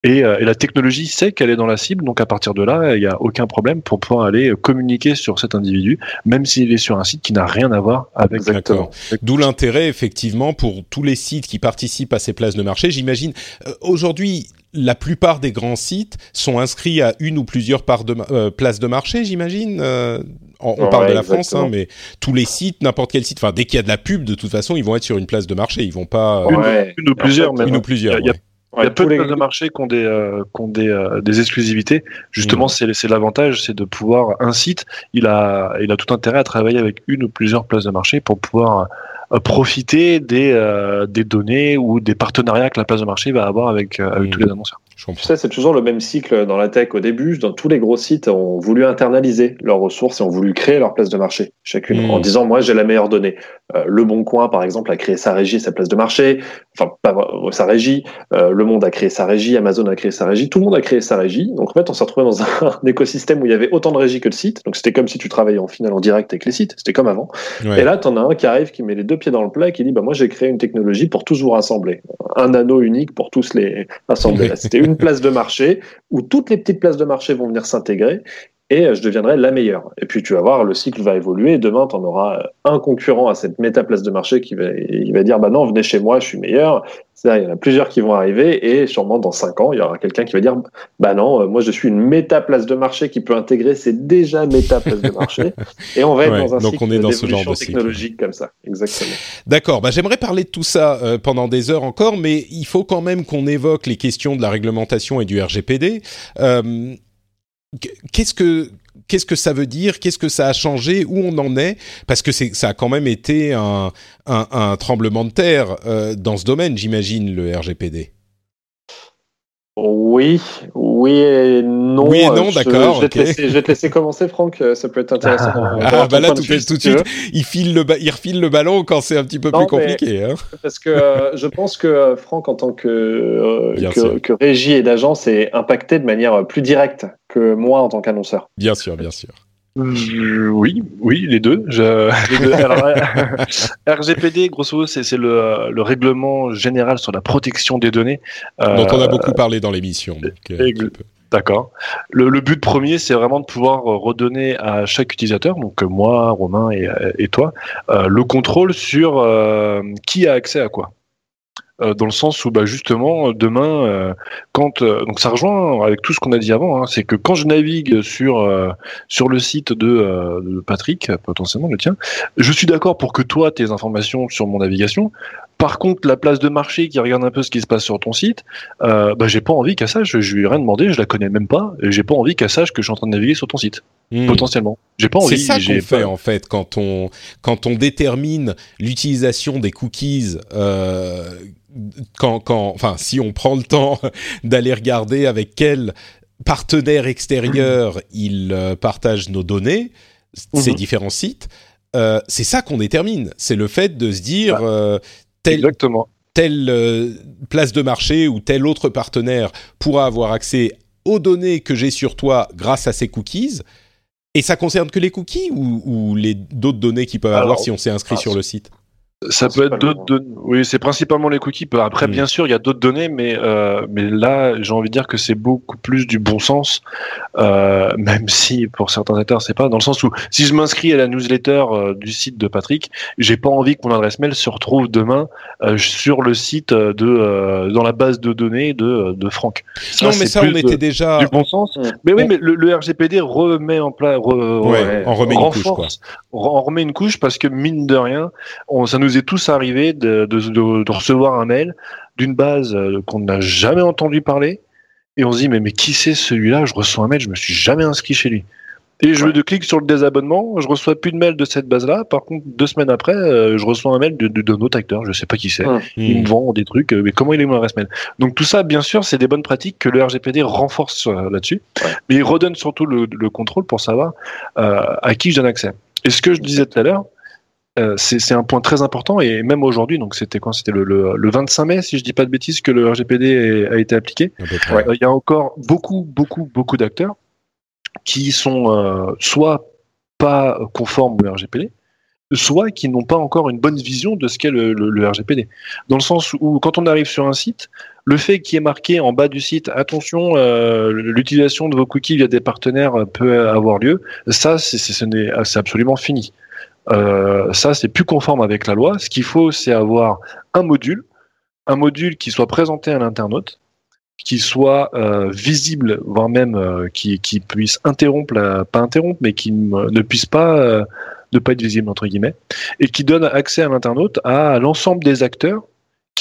Et, euh, et, la technologie sait qu'elle est dans la cible, donc à partir de là, il n'y a aucun problème pour pouvoir aller communiquer sur cet individu, même s'il est sur un site qui n'a rien à voir avec. Exactement. D'où l'intérêt, effectivement, pour tous les sites qui participent à ces places de marché. J'imagine, aujourd'hui, la plupart des grands sites sont inscrits à une ou plusieurs parts de, euh, places de marché, j'imagine. Euh, on, parle de la France, hein, mais tous les sites, n'importe quel site, enfin dès qu'il y a de la pub, de toute façon, ils vont être sur une place de marché. Ils vont pas une, ou plusieurs, même. Une ou plusieurs. Il y a, peu de places de marché qui ont des, euh, des, des, exclusivités. Justement, mmh. c'est l'avantage, c'est de pouvoir un site, il a, il a tout intérêt à travailler avec une ou plusieurs places de marché pour pouvoir profiter des, des données ou des partenariats que la place de marché va avoir avec, avec mmh. tous les annonceurs. Tu sais, c'est toujours le même cycle dans la tech. Au début, dans tous les gros sites ont voulu internaliser leurs ressources et ont voulu créer leur place de marché, chacune, en hmm. disant moi j'ai la meilleure donnée. Euh, le Bon Coin, par exemple, a créé sa régie et sa place de marché, enfin pas sa régie. Euh, le Monde a créé sa régie, Amazon a créé sa régie, tout le monde a créé sa régie. Donc en fait, on s'est retrouvé dans un, écosystème où il y avait autant de régies que de sites. Donc c'était comme si tu travaillais en finale en direct avec les sites. C'était comme avant. Et là, tu en as un qui arrive, qui met les deux pieds dans le plat et qui dit bah moi j'ai créé une technologie pour tous vous rassembler, un anneau unique pour tous les rassembler. C'était une place de marché où toutes les petites places de marché vont venir s'intégrer. Et je deviendrai la meilleure. Et puis tu vas voir, le cycle va évoluer. Demain, tu en auras un concurrent à cette méta place de marché qui va, il va dire bah non, venez chez moi, je suis meilleur. il y en a plusieurs qui vont arriver et sûrement dans cinq ans, il y aura quelqu'un qui va dire bah non, moi je suis une méta place de marché qui peut intégrer, c'est déjà méta place de marché. et on va être dans un donc cycle on est dans ce genre de technologique comme ça. Exactement. D'accord. Bah j'aimerais parler de tout ça euh, pendant des heures encore, mais il faut quand même qu'on évoque les questions de la réglementation et du RGPD. Euh, qu'est-ce que qu'est-ce que ça veut dire? Qu'est-ce que ça a changé? Où on en est? Parce que ça a quand même été un, un, tremblement de terre euh, dans ce domaine, j'imagine, le RGPD. Oui, oui et non. Oui et non, d'accord. Je, je, vais te laisser commencer, Franck. Euh, ça peut être intéressant. Ah, bah là, tout, tout de suite, il, file le il refile le ballon quand c'est un petit peu plus compliqué. Hein. Parce que euh, je pense que Franck, en tant que, que, que, régie et d'agence, est impacté de manière plus directe que moi en tant qu'annonceur. Bien sûr, bien sûr. Euh, oui, oui, les deux. Je... RGPD, grosso modo, c'est le, le, règlement général sur la protection des données. Dont on a beaucoup parlé dans l'émission. Euh, D'accord. Le, le, but premier, c'est vraiment de pouvoir redonner à chaque utilisateur, donc moi, Romain et, et toi, euh, le contrôle sur qui a accès à quoi. Euh, dans le sens où bah, justement demain, euh, quand euh, donc ça rejoint avec tout ce qu'on a dit avant, hein, c'est que quand je navigue sur sur le site de, de, Patrick, potentiellement le tien, je suis d'accord pour que toi tes informations sur mon navigation. Par contre, la place de marché qui regarde un peu ce qui se passe sur ton site, bah, j'ai pas envie qu'elle sache. Je lui ai rien demandé, je la connais même pas, et j'ai pas envie qu'elle sache que je suis en train de naviguer sur ton site. Hmm. Potentiellement, j'ai pas envie. C'est ça qu'on fait en fait quand on quand on détermine l'utilisation des cookies. Euh, quand, quand, enfin, si on prend le temps d'aller regarder avec quel partenaire extérieur il euh, partage nos données, ces mhm. différents sites, euh, c'est ça qu'on détermine. C'est le fait de se dire bah, euh, telle place de marché ou tel autre partenaire pourra avoir accès aux données que j'ai sur toi grâce à ces cookies. Et ça concerne que les cookies ou, les d'autres données qu'ils peuvent avoir si on s'est inscrit sur le site? Ça peut être d'autres données. Oui, c'est principalement les cookies. Après, bien sûr, il y a d'autres données, mais euh, mais là, j'ai envie de dire que c'est beaucoup plus du bon sens, euh, même si pour certains acteurs, c'est pas dans le sens où si je m'inscris à la newsletter euh, du site de Patrick, j'ai pas envie que mon adresse mail se retrouve demain euh, sur le site de euh, dans la base de données de de Franck. non, mais ça, on était déjà du bon sens. Mais oui, mais le, RGPD remet en place, ouais, on remet une couche, quoi. On remet une couche parce que mine de rien, on, ça nous est tous arrivé de, recevoir un mail d'une base euh, qu'on n'a jamais entendu parler et on se dit mais, mais qui c'est celui-là? Je reçois un mail, je me suis jamais inscrit chez lui. Et je ouais. clique sur le désabonnement, je reçois plus de mail de cette base-là. Par contre, deux semaines après, euh, je reçois un mail d'un de, autre acteur, je sais pas qui c'est. Il me vend des trucs, euh, mais comment il est mon adresse mail? Donc tout ça, bien sûr, c'est des bonnes pratiques que le RGPD renforce là-dessus, mais il redonne surtout le, contrôle pour savoir à qui je donne accès. Et ce que je disais tout à l'heure, euh, c'est un point très important et même aujourd'hui, donc c'était quand C'était le, le, 25 mai, si je dis pas de bêtises, que le RGPD a été appliqué. Euh, il y a encore beaucoup, beaucoup, beaucoup d'acteurs qui sont euh, soit pas conformes au RGPD, soit qui n'ont pas encore une bonne vision de ce qu'est le, le, RGPD. Dans le sens où, quand on arrive sur un site, le fait qu'il est marqué en bas du site, attention, l'utilisation de vos cookies via des partenaires peut avoir lieu, ça, c'est absolument fini. Euh, ça, c'est plus conforme avec la loi. Ce qu'il faut, c'est avoir un module, un module qui soit présenté à l'internaute, qui soit euh, visible, voire même euh, qui, qui, puisse interrompre, pas interrompre, mais qui ne puisse pas ne pas être visible entre guillemets, et qui donne accès à l'internaute à l'ensemble des acteurs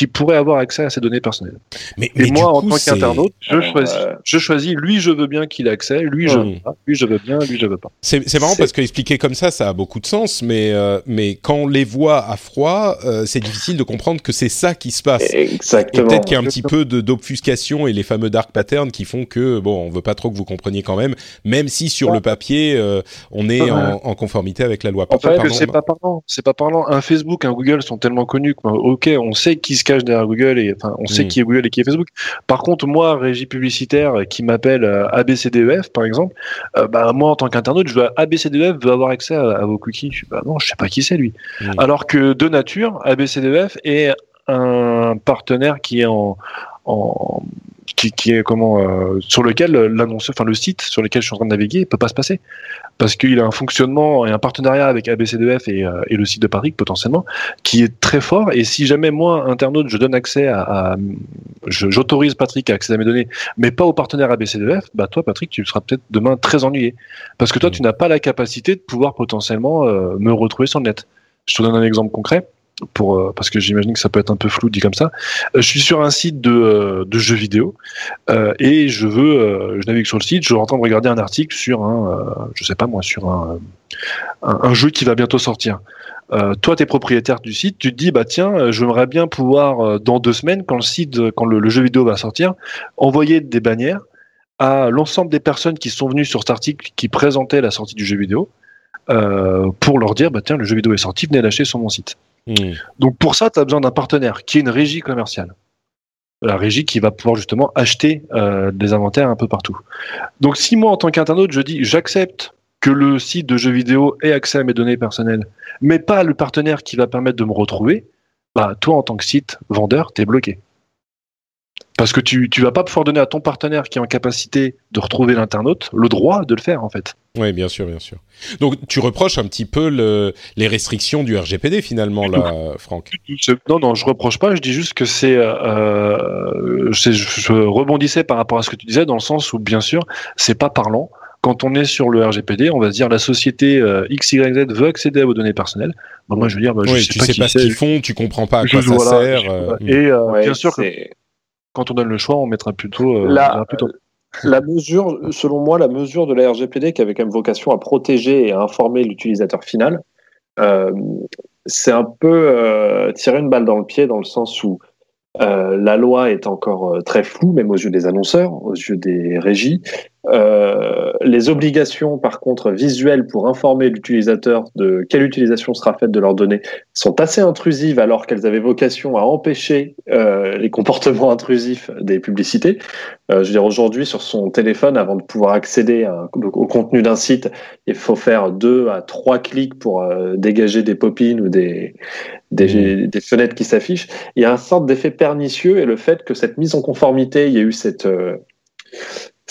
qui pourrait avoir accès à ces données personnelles. Mais, et moi, en tant qu'internaute, je choisis, je choisis, lui, je veux bien qu'il ait accès, lui, je veux pas, lui, je veux bien, lui, je veux pas. C'est marrant parce qu'expliquer comme ça, ça a beaucoup de sens, mais, euh, mais quand on les voit à froid, euh, c'est difficile de comprendre que c'est ça qui se passe. Exactement. Et peut-être qu'il y a un petit peu d'obfuscation et les fameux dark patterns qui font que, bon, on veut pas trop que vous compreniez quand même, même si sur le papier, euh, on est en, en, conformité avec la loi. En fait, c'est pas parlant. C'est pas parlant. Un Facebook, un Google sont tellement connus que, ok, on sait qui se cache derrière Google et enfin on sait qui est Google et qui est Facebook. Par contre, moi, régie publicitaire qui m'appelle euh, ABCDEF par exemple, euh, bah moi en tant qu'internaute, je veux ABCDEF veut avoir accès à, vos cookies. Je bah non, je sais pas qui c'est lui. Alors que de nature, ABCDEF est un partenaire qui est en, en qui, qui est comment euh, sur lequel l'annonceur, enfin le site sur lequel je suis en train de naviguer, peut pas se passer parce qu'il a un fonctionnement et un partenariat avec ABCDF et, euh, et le site de Patrick potentiellement qui est très fort. Et si jamais moi internaute je donne accès à, à j'autorise Patrick à accéder à mes données, mais pas au partenaire ABCDF, bah toi Patrick tu seras peut-être demain très ennuyé parce que toi mmh. tu n'as pas la capacité de pouvoir potentiellement euh, me retrouver sur le net. Je te donne un exemple concret pour euh, parce que j'imagine que ça peut être un peu flou dit comme ça. Euh, je suis sur un site de, euh, de jeux vidéo et je veux, je navigue sur le site, je suis en train de regarder un article sur un, je sais pas moi, sur un, un, jeu qui va bientôt sortir. toi, tu es propriétaire du site, tu te dis bah tiens, j'aimerais bien pouvoir dans deux semaines, quand le site, quand le, jeu vidéo va sortir, envoyer des bannières à l'ensemble des personnes qui sont venues sur cet article qui présentait la sortie du jeu vidéo. pour leur dire bah tiens le jeu vidéo est sorti venez l'acheter sur mon site Hmm. Donc pour ça, tu as besoin d'un partenaire qui est une régie commerciale. La régie qui va pouvoir justement acheter euh, des inventaires un peu partout. Donc si moi, en tant qu'internaute, je dis j'accepte que le site de jeux vidéo ait accès à mes données personnelles, mais pas le partenaire qui va permettre de me retrouver, bah toi, en tant que site vendeur, tu es bloqué. Parce que tu ne vas pas pouvoir donner à ton partenaire qui est en capacité de retrouver l'internaute le droit de le faire en fait. Oui, bien sûr, bien sûr. Donc tu reproches un petit peu le, les restrictions du RGPD finalement là, Franck. Non, non, je reproche pas. Je dis juste que c'est, euh, je, rebondissais par rapport à ce que tu disais dans le sens où bien sûr c'est pas parlant quand on est sur le RGPD, on va se dire la société euh, XYZ veut accéder à vos données personnelles. moi, je veux dire, bah, je sais tu pas sais pas ce qu'ils font, tu comprends pas à quoi ça sert. Euh, et euh, bien sûr que quand on donne le choix, on mettra plutôt. Euh, la, plutôt... la mesure, selon moi, la mesure de la RGPD qui avait quand même vocation à protéger et à informer l'utilisateur final, euh, c'est un peu euh, tirer une balle dans le pied dans le sens où euh, la loi est encore euh, très floue, même aux yeux des annonceurs, aux yeux des régies. Euh, les obligations, par contre, visuelles pour informer l'utilisateur de quelle utilisation sera faite de leurs données sont assez intrusives alors qu'elles avaient vocation à empêcher euh, les comportements intrusifs des publicités. Euh, je veux dire, aujourd'hui, sur son téléphone, avant de pouvoir accéder à, au contenu d'un site, il faut faire deux à trois clics pour dégager des pop-ins ou des, des, mmh. des fenêtres qui s'affichent. Il y a un sorte d'effet pernicieux et le fait que cette mise en conformité, il y a eu cette, euh,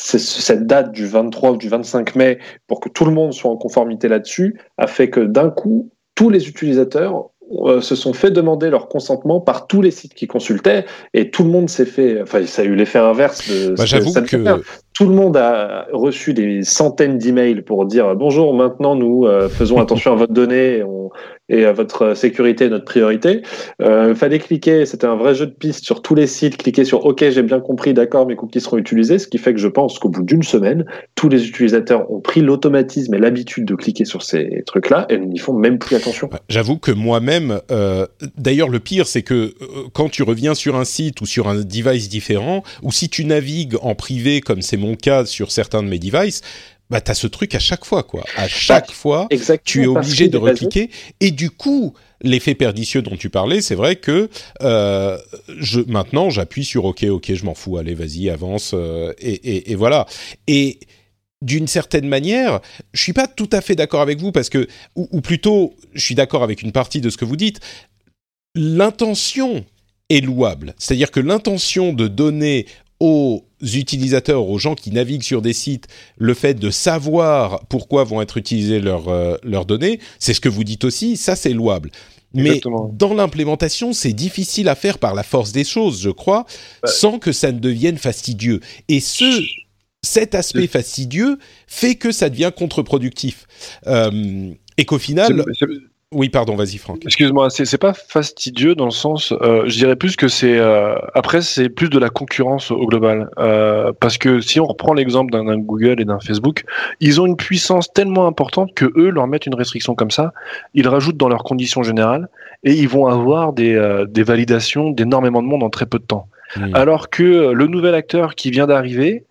cette date du 23 ou du 25 mai pour que tout le monde soit en conformité là-dessus, a fait que d'un coup, tous les utilisateurs euh, se sont fait demander leur consentement par tous les sites qui consultaient et tout le monde s'est fait, enfin ça a eu l'effet inverse de bah, j'avoue que tout le monde a reçu des centaines d'emails pour dire bonjour maintenant nous euh, faisons attention à votre donnée on, et à votre sécurité notre priorité. Euh, fallait cliquer, c'était un vrai jeu de piste sur tous les sites, cliquer sur OK, j'ai bien compris, d'accord, mes cookies seront utilisés, ce qui fait que je pense qu'au bout d'une semaine, tous les utilisateurs ont pris l'automatisme et l'habitude de cliquer sur ces trucs-là et n'y font même plus attention. J'avoue que moi-même, euh, d'ailleurs le pire, c'est que euh, quand tu reviens sur un site ou sur un device différent, ou si tu navigues en privé comme c'est mon cas sur certains de mes devices, bah t'as ce truc à chaque fois quoi. À chaque bah, fois, tu es obligé de recliquer et du coup, l'effet pernicieux dont tu parlais, c'est vrai que euh, je maintenant j'appuie sur OK, OK, je m'en fous, allez, vas-y, avance euh, et, et, et, voilà. Et d'une certaine manière, je suis pas tout à fait d'accord avec vous parce que, ou, ou plutôt, je suis d'accord avec une partie de ce que vous dites. L'intention est louable, c'est-à-dire que l'intention de donner aux utilisateurs, aux gens qui naviguent sur des sites, le fait de savoir pourquoi vont être utilisées leurs, euh, leurs données, c'est ce que vous dites aussi, ça c'est louable. Mais dans l'implémentation, c'est difficile à faire par la force des choses, je crois, sans que ça ne devienne fastidieux. Et ce, cet aspect fastidieux fait que ça devient contre-productif. Euh, et qu'au final... Oui, pardon, vas-y Franck. Excuse-moi, c'est pas fastidieux dans le sens, euh, je dirais plus que c'est euh, après c'est plus de la concurrence au global, euh, parce que si on reprend l'exemple d'un Google et d'un Facebook, ils ont une puissance tellement importante que eux leur mettent une restriction comme ça, ils rajoutent dans leurs conditions générales et ils vont avoir des, euh, des validations d'énormément de monde en très peu de temps. Alors que le nouvel acteur qui vient d'arriver,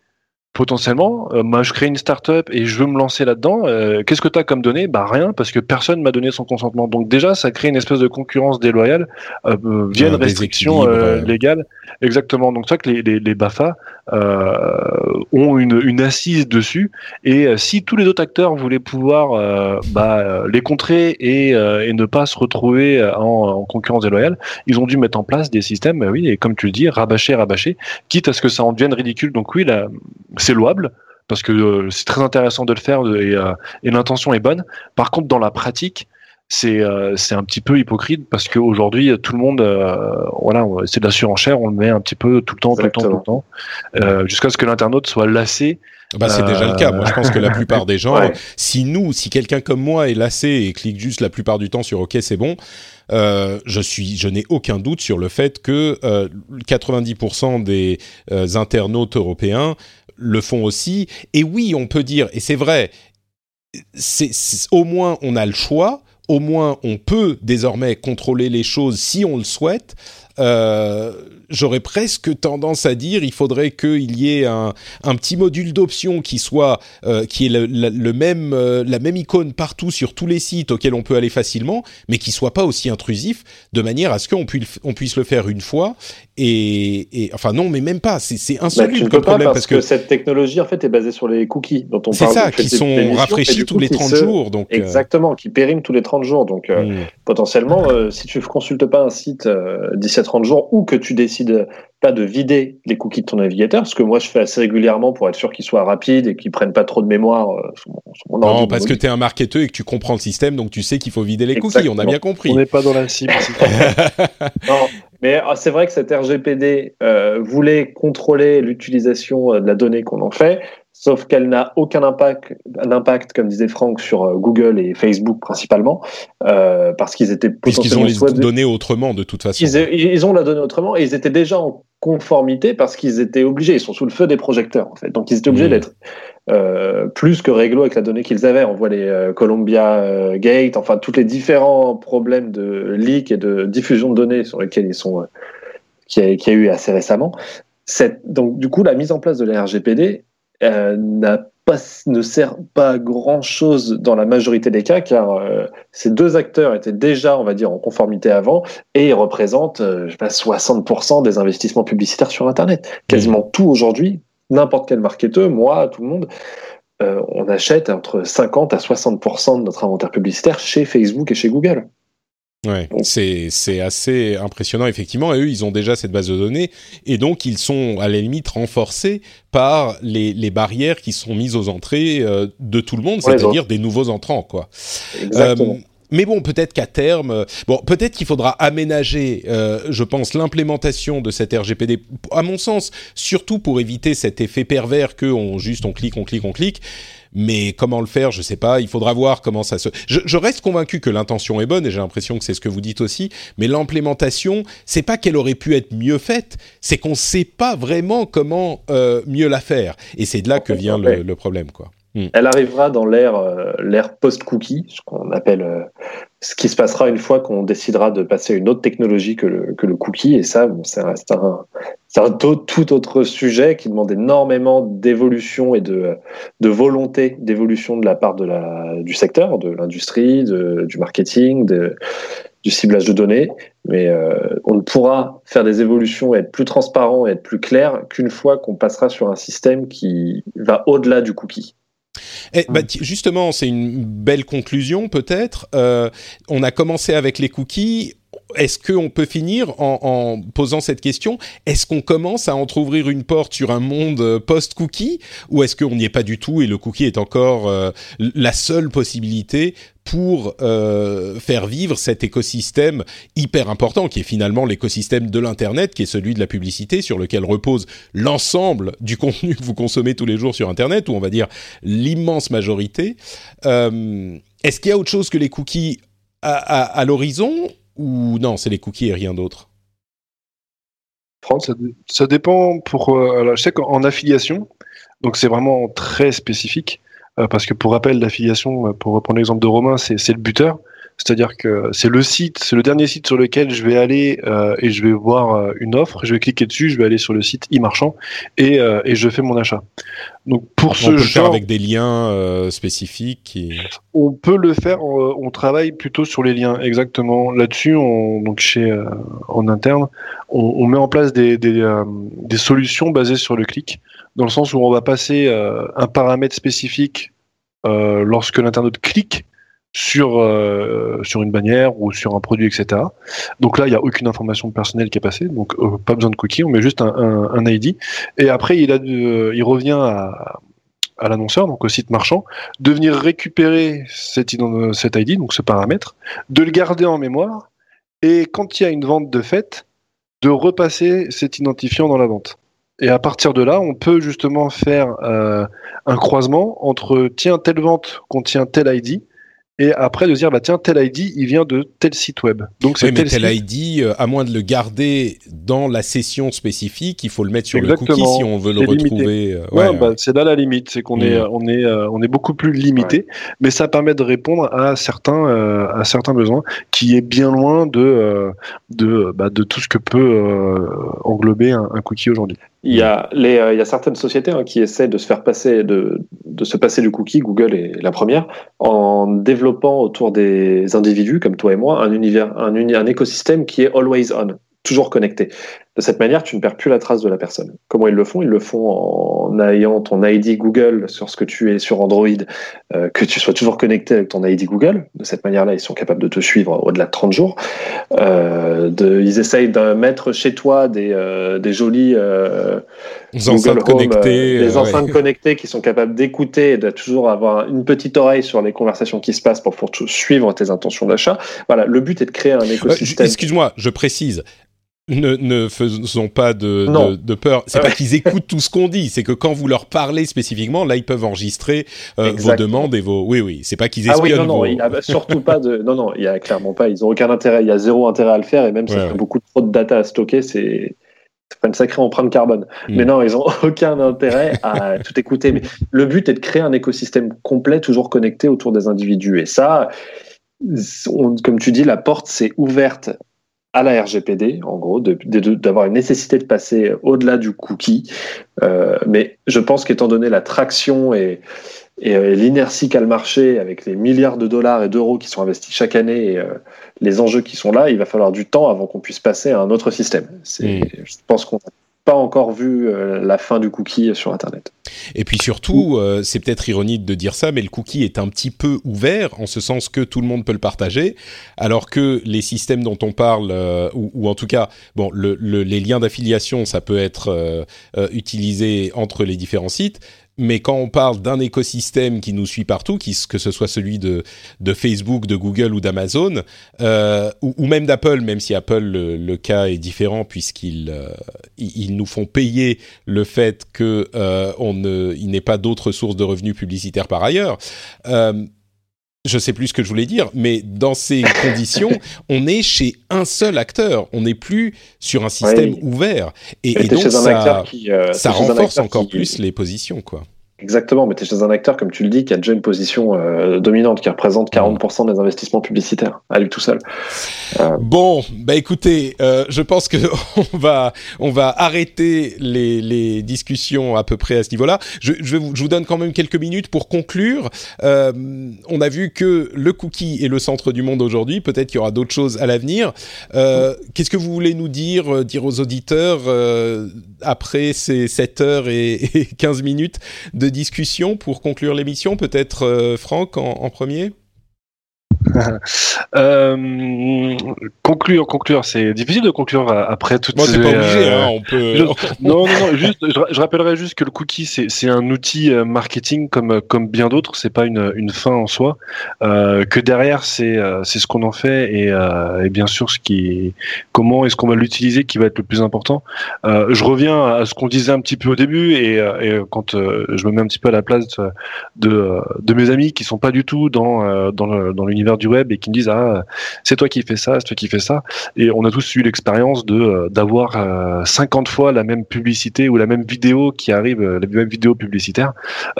potentiellement, euh, moi je crée une startup et je veux me lancer là-dedans, euh, qu'est-ce que tu as comme données? Bah rien, parce que personne m'a donné son consentement. Donc déjà, ça crée une espèce de concurrence déloyale euh, via une restriction légale. Exactement. Donc c'est vrai que les, les, les BAFA ont une, une, assise dessus. Et si tous les autres acteurs voulaient pouvoir bah, les contrer et, et, ne pas se retrouver en, en, concurrence déloyale, ils ont dû mettre en place des systèmes, oui, et comme tu le dis, rabâcher, rabâcher, quitte à ce que ça en devienne ridicule. Donc oui, c'est louable parce que euh, c'est très intéressant de le faire et, euh, et l'intention est bonne. Par contre, dans la pratique, c'est euh, c'est un petit peu hypocrite parce qu'aujourd'hui tout le monde voilà c'est de la surenchère on le met un petit peu tout le temps tout le temps tout le temps euh, jusqu'à ce que l'internaute soit lassé bah, c'est déjà le cas. Moi, je pense que la plupart des gens, si nous, si quelqu'un comme moi est lassé et clique juste la plupart du temps sur OK, c'est bon, euh, je suis, je n'ai aucun doute sur le fait que euh, 90% des internautes européens le font aussi. Et oui, on peut dire, et c'est vrai, c'est, au moins on a le choix, au moins on peut désormais contrôler les choses si on le souhaite. Euh, j'aurais presque tendance à dire il faudrait qu'il y ait un, un petit module d'option qui soit euh, qui est le, le, même euh, la même icône partout sur tous les sites auxquels on peut aller facilement, mais qui soit pas aussi intrusif, de manière à ce qu'on puisse on puisse le faire une fois et, et enfin non, mais même pas. C'est bah, insoluble comme problème parce, que, cette technologie en fait est basée sur les cookies dont on parle. C'est ça, qui sont rafraîchis tous les 30 jours, donc euh, exactement, qui périment tous les 30 jours, donc hmm. potentiellement si tu consultes pas un site d'ici à 30 jours ou que tu décides pas de vider les cookies de ton navigateur, ce que moi je fais assez régulièrement pour être sûr qu'ils soient rapides et qu'ils prennent pas trop de mémoire. Euh, non, parce que tu es un marketeur et que tu comprends le système, donc tu sais qu'il faut vider les cookies, on a bien compris. On n'est pas dans la cible. non, mais ah, c'est vrai que cette RGPD euh, voulait contrôler l'utilisation euh, de la donnée qu'on en fait, sauf qu'elle n'a aucun impact, un impact, comme disait Franck, sur euh, Google et Facebook principalement, euh, parce qu'ils étaient potentiellement... Puisqu'ils ont les données autrement, de toute façon. Ils, ont la donnée autrement, et ils étaient déjà en conformité parce qu'ils étaient obligés, ils sont sous le feu des projecteurs, en fait. Donc ils étaient obligés mmh. d'être euh, plus que réglo avec la donnée qu'ils avaient. On voit les euh, Columbia euh, Gate, enfin, tous les différents problèmes de leak et de diffusion de données sur lesquels ils sont... qu'il y, y, a eu assez récemment. Cette, donc, du coup, la mise en place de la RGPD, euh, n'a pas, ne sert pas à grand chose dans la majorité des cas, car euh, ces deux acteurs étaient déjà, on va dire, en conformité avant, et ils représentent euh, je sais pas, 60% des investissements publicitaires sur Internet. Quasiment tout aujourd'hui, n'importe quel marketeur, moi, tout le monde, on achète entre 50 à 60% de notre inventaire publicitaire chez Facebook et chez Google. Ouais, c'est assez impressionnant effectivement. Et eux, ils ont déjà cette base de données et donc ils sont à la limite renforcés par les, les barrières qui sont mises aux entrées euh, de tout le monde, c'est-à-dire des nouveaux entrants, quoi. Exactement. Euh, mais bon, peut-être qu'à terme, bon, peut-être qu'il faudra aménager, euh, je pense, l'implémentation de cette RGPD. À mon sens, surtout pour éviter cet effet pervers que on juste on clique, on clique, on clique. Mais comment le faire, je sais pas. Il faudra voir comment ça se. Je, je reste convaincu que l'intention est bonne et j'ai l'impression que c'est ce que vous dites aussi. Mais l'implémentation, c'est pas qu'elle aurait pu être mieux faite, c'est qu'on sait pas vraiment comment euh, mieux la faire. Et c'est de là que vient le, le problème, quoi. Hmm. Elle arrivera dans l'ère euh, l'ère post-cookie, ce qu'on appelle euh, ce qui se passera une fois qu'on décidera de passer à une autre technologie que le, que le cookie. Et ça, bon, c'est un, un, un tout autre sujet qui demande énormément d'évolution et de, de volonté d'évolution de la part de la, du secteur, de l'industrie, du marketing, de, du ciblage de données. Mais euh, on ne pourra faire des évolutions et être plus transparent et être plus clair qu'une fois qu'on passera sur un système qui va au-delà du cookie. Eh, bah, justement, c'est une belle conclusion peut-être. Euh, on a commencé avec les cookies. Est-ce qu'on peut finir en, posant cette question Est-ce qu'on commence à entrouvrir une porte sur un monde post-cookie ou est-ce qu'on n'y est pas du tout et le cookie est encore euh, la seule possibilité pour euh, faire vivre cet écosystème hyper important qui est finalement l'écosystème de l'internet, qui est celui de la publicité, sur lequel repose l'ensemble du contenu que vous consommez tous les jours sur internet, ou on va dire l'immense majorité. Euh, Est-ce qu'il y a autre chose que les cookies à l'horizon, ou non, c'est les cookies et rien d'autre? Ça, ça, dépend pour. Euh, alors, je sais qu'en affiliation, donc c'est vraiment très spécifique. Euh, parce que pour rappel, l'affiliation, euh, pour reprendre l'exemple de Romain, c'est le buteur. C'est-à-dire que c'est le site, c'est le dernier site sur lequel je vais aller euh, et je vais voir euh, une offre, je vais cliquer dessus, je vais aller sur le site e-marchand et, euh, et je fais mon achat. Donc pour ce on peut genre, le faire avec des liens spécifiques. Et... On peut le faire. On, on, travaille plutôt sur les liens exactement là-dessus. On, donc chez en interne, on, on, met en place des, des, des solutions basées sur le clic. dans le sens où on va passer un paramètre spécifique lorsque l'internaute clique sur euh, sur une bannière ou sur un produit, etc. Donc là, il n'y a aucune information personnelle qui est passée, donc euh, pas besoin de cookie, on met juste un, un, ID. Et après, il a de, il revient à, à l'annonceur, donc au site marchand, de venir récupérer cet, cet ID, donc ce paramètre, de le garder en mémoire, et quand il y a une vente de fait, de repasser cet identifiant dans la vente. Et à partir de là, on peut justement faire euh, un croisement entre tiens, telle vente contient tel ID, et après de dire bah tiens tel ID il vient de tel site web. Donc c'est tel, ID euh, à moins de le garder dans la session spécifique il faut le mettre sur le cookie si on veut le retrouver euh, ouais, bah, c'est là la limite c'est qu'on est mm. on est euh, on est beaucoup plus limité. Mais ça permet de répondre à certains à certains besoins qui est bien loin de de bah, de tout ce que peut englober un, un cookie aujourd'hui il y a, les, il y a certaines sociétés hein, qui essaient de se faire passer, de, se passer du cookie, Google est la première, en développant autour des individus comme toi et moi un univers, un, un écosystème qui est always on toujours connecté. De cette manière, tu ne perds plus la trace de la personne. Comment ils le font? Ils le font en ayant ton ID Google sur ce que tu es sur Android, euh, que tu sois toujours connecté avec ton ID Google. De cette manière-là, ils sont capables de te suivre au-delà de 30 jours. Euh, de, ils essayent de mettre chez toi des, euh, des jolis enceintes connectées, des enceintes connectées qui sont capables d'écouter et de toujours avoir une petite oreille sur les conversations qui se passent pour, pour suivre tes intentions d'achat. Voilà, le but est de créer un écosystème. Excuse-moi, je précise ne, ne faisons pas de, de, de peur. C'est pas qu'ils écoutent tout ce qu'on dit, c'est que quand vous leur parlez spécifiquement, là ils peuvent enregistrer euh, vos demandes et vos. Oui, oui, c'est pas qu'ils espionnent. Ah oui, non, non, il y a surtout pas de. Non, non, il y a clairement pas. Ils ont aucun intérêt. Il y a zéro intérêt à le faire et même ça fait beaucoup trop de data à stocker. C'est pas une sacrée empreinte carbone. Hmm. Mais non, ils ont aucun intérêt à tout écouter. Mais le but est de créer un écosystème complet, toujours connecté autour des individus. Et ça, comme tu dis, la porte s'est ouverte à la RGPD, en gros, d'avoir une nécessité de passer au-delà du cookie. Euh, mais je pense qu'étant donné la traction et, euh, l'inertie qu'a le marché, avec les milliards de dollars et d'euros qui sont investis chaque année et euh, les enjeux qui sont là, il va falloir du temps avant qu'on puisse passer à un autre système. Mm. Je pense qu'on pas encore vu euh, la fin du cookie sur Internet. Et puis surtout, euh, c'est peut-être ironique de dire ça, mais le cookie est un petit peu ouvert en ce sens que tout le monde peut le partager, alors que les systèmes dont on parle, euh, ou, en tout cas, bon, les liens d'affiliation, ça peut être utilisé entre les différents sites, mais quand on parle d'un écosystème qui nous suit partout, que ce soit celui de, Facebook, de Google ou d'Amazon, euh, ou, même d'Apple, même si Apple le, cas est différent puisqu'ils euh, nous font payer le fait qu'il euh, n'ait pas d'autres sources de revenus publicitaires par ailleurs. Je sais plus ce que je voulais dire, mais dans ces conditions, on est chez un seul acteur. On n'est plus sur un système ouvert. Et, donc, ça, ça renforce encore plus les positions, quoi. Exactement, mais tu es chez un acteur, comme tu le dis, qui a déjà une position euh, dominante, qui représente 40% des investissements publicitaires, à lui tout seul. Euh. Bon, bah écoutez, euh, je pense que on va, on va arrêter les, les discussions à peu près à ce niveau-là. Je, je, vous, je vous donne quand même quelques minutes pour conclure. on a vu que le cookie est le centre du monde aujourd'hui, peut-être qu'il y aura d'autres choses à l'avenir. Qu'est-ce que vous voulez nous dire, dire aux auditeurs après ces 7 heures et, et 15 minutes de discussion pour conclure l'émission Peut-être euh, Franck en premier? euh, conclure, conclure, c'est difficile de conclure après tout Moi, c'est pas obligé, euh, hein, on peut. non, non, non, juste, je, rappellerai juste que le cookie, c'est un outil euh, marketing comme comme bien d'autres. C'est pas une, une fin en soi. Euh, que derrière, c'est c'est ce qu'on en fait et, et bien sûr ce qui, comment est-ce qu'on va l'utiliser qui va être le plus important. je reviens à ce qu'on disait un petit peu au début et, et quand je me mets un petit peu à la place de de mes amis qui sont pas du tout dans dans dans l'univers du web et qui me disent ah c'est toi qui fais ça, c'est toi qui fais ça. Et on a tous eu l'expérience de euh, d'avoir 50 euh, fois la même publicité ou la même vidéo qui arrive, euh, la même vidéo publicitaire.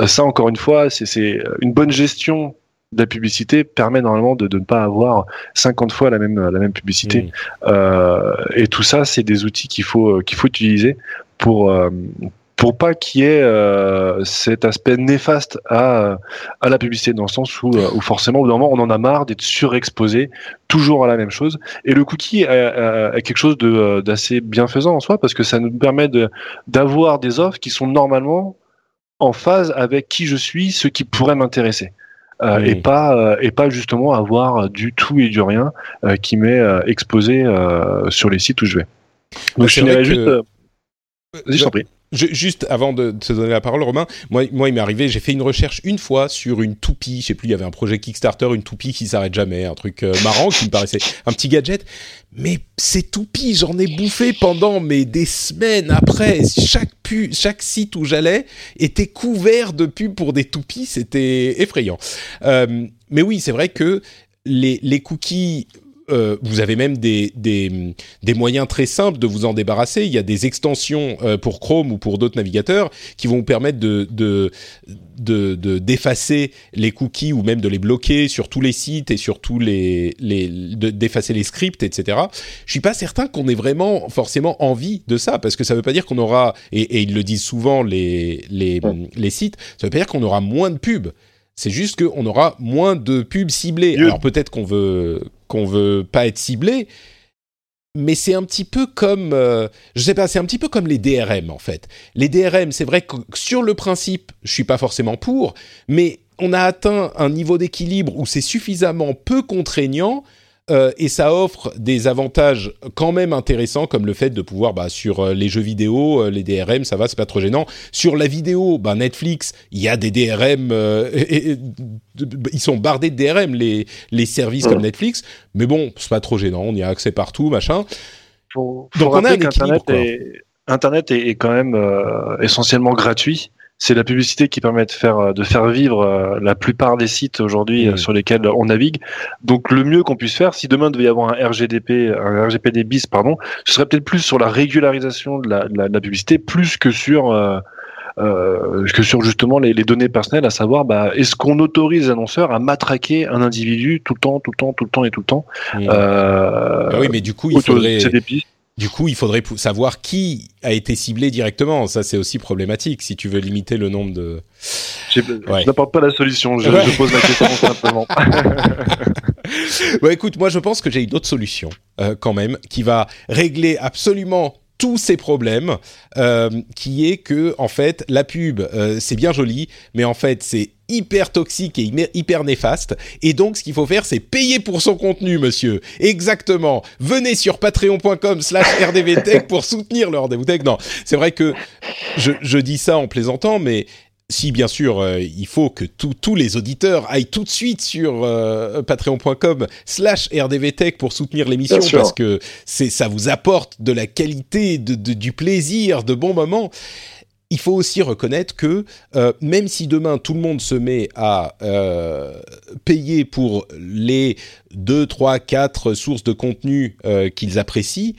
ça encore une fois, c'est une bonne gestion de la publicité permet normalement de, de, ne pas avoir 50 fois la même la même publicité. Mmh. et tout ça, c'est des outils qu'il faut qu'il faut utiliser pour pour pas qu'il y ait euh, cet aspect néfaste à, à la publicité, dans le sens où, où forcément, au bout d'un moment, on en a marre d'être surexposé toujours à la même chose. Et le cookie est, quelque chose d'assez bienfaisant en soi, parce que ça nous permet d'avoir des offres qui sont normalement en phase avec qui je suis, ce qui pourrait m'intéresser. Euh, et pas euh, et pas justement avoir du tout et du rien euh, qui m'est exposé sur les sites où je vais. Donc je finirai juste. Vas-y, je t'en prie juste avant de, te donner la parole, Romain, moi, il m'est arrivé, j'ai fait une recherche une fois sur une toupie, je sais plus, il y avait un projet Kickstarter, une toupie qui s'arrête jamais, un truc euh, marrant qui me paraissait un petit gadget. Mais ces toupies, j'en ai bouffé pendant mais des semaines après. Chaque chaque site où j'allais était couvert de pubs pour des toupies, c'était effrayant. Euh, mais oui, c'est vrai que les cookies euh, vous avez même des, des, des, moyens très simples de vous en débarrasser. Il y a des extensions euh, pour Chrome ou pour d'autres navigateurs qui vont vous permettre de, de d'effacer les cookies ou même de les bloquer sur tous les sites et sur tous les, les d'effacer les scripts, etc. Je suis pas certain qu'on ait vraiment forcément envie de ça parce que ça veut pas dire qu'on aura et, et, ils le disent souvent les les, les sites, ça veut pas dire qu'on aura moins de pubs. C'est juste qu'on aura moins de pubs ciblées. Alors peut-être qu'on veut qu'on veut pas être ciblé, mais c'est un petit peu comme, euh, je sais pas, c'est un petit peu comme les DRM en fait. Les DRM, c'est vrai que sur le principe, je suis pas forcément pour, mais on a atteint un niveau d'équilibre où c'est suffisamment peu contraignant euh, et ça offre des avantages quand même intéressants comme le fait de pouvoir bah, sur euh, les jeux vidéo, euh, les DRM, ça va, c'est pas trop gênant. Sur la vidéo, bah, Netflix, il y a des DRM, ils sont bardés de DRM les les services comme Netflix, mais bon, c'est pas trop gênant, on y a accès partout, machin. Donc on a un équilibre. Internet est, quand même essentiellement gratuit c'est la publicité qui permet de faire euh, de faire vivre euh, la plupart des sites aujourd'hui euh, sur lesquels on navigue. Donc le mieux qu'on puisse faire, si demain devait y avoir un RGDP, un RGPD bis, pardon, ce serait peut-être plus sur la régularisation de la, de la, publicité, plus que sur euh, que sur justement les, les, données personnelles, à savoir, bah, est-ce qu'on autorise les annonceurs à matraquer un individu tout le temps, tout le temps, tout le temps et tout le temps? Euh, ah Oui, mais du coup, il faudrait. Du coup, il faudrait savoir qui a été ciblé directement. Ça, c'est aussi problématique si tu veux limiter le nombre de. Je n'apporte pas la solution, je, pose la question simplement. écoute, moi, je pense que j'ai une autre solution, euh, quand même, qui va régler absolument tous ces problèmes, euh, qui est que en fait la pub euh, c'est bien joli, mais en fait c'est hyper toxique et hyper néfaste. Et donc, ce qu'il faut faire, c'est payer pour son contenu, monsieur. Exactement. Venez sur patreon.com slash rdvtech pour soutenir le rendez-vous tech. Non, c'est vrai que je, je dis ça en plaisantant, mais si bien sûr euh, il faut que tous les auditeurs aillent tout de suite sur euh, patreon.com slash rdvtech pour soutenir l'émission parce que c'est ça vous apporte de la qualité, de, du plaisir, de bons moments. Il faut aussi reconnaître que euh, même si demain tout le monde se met à payer pour les 2, 3, 4 sources de contenu qu'ils apprécient,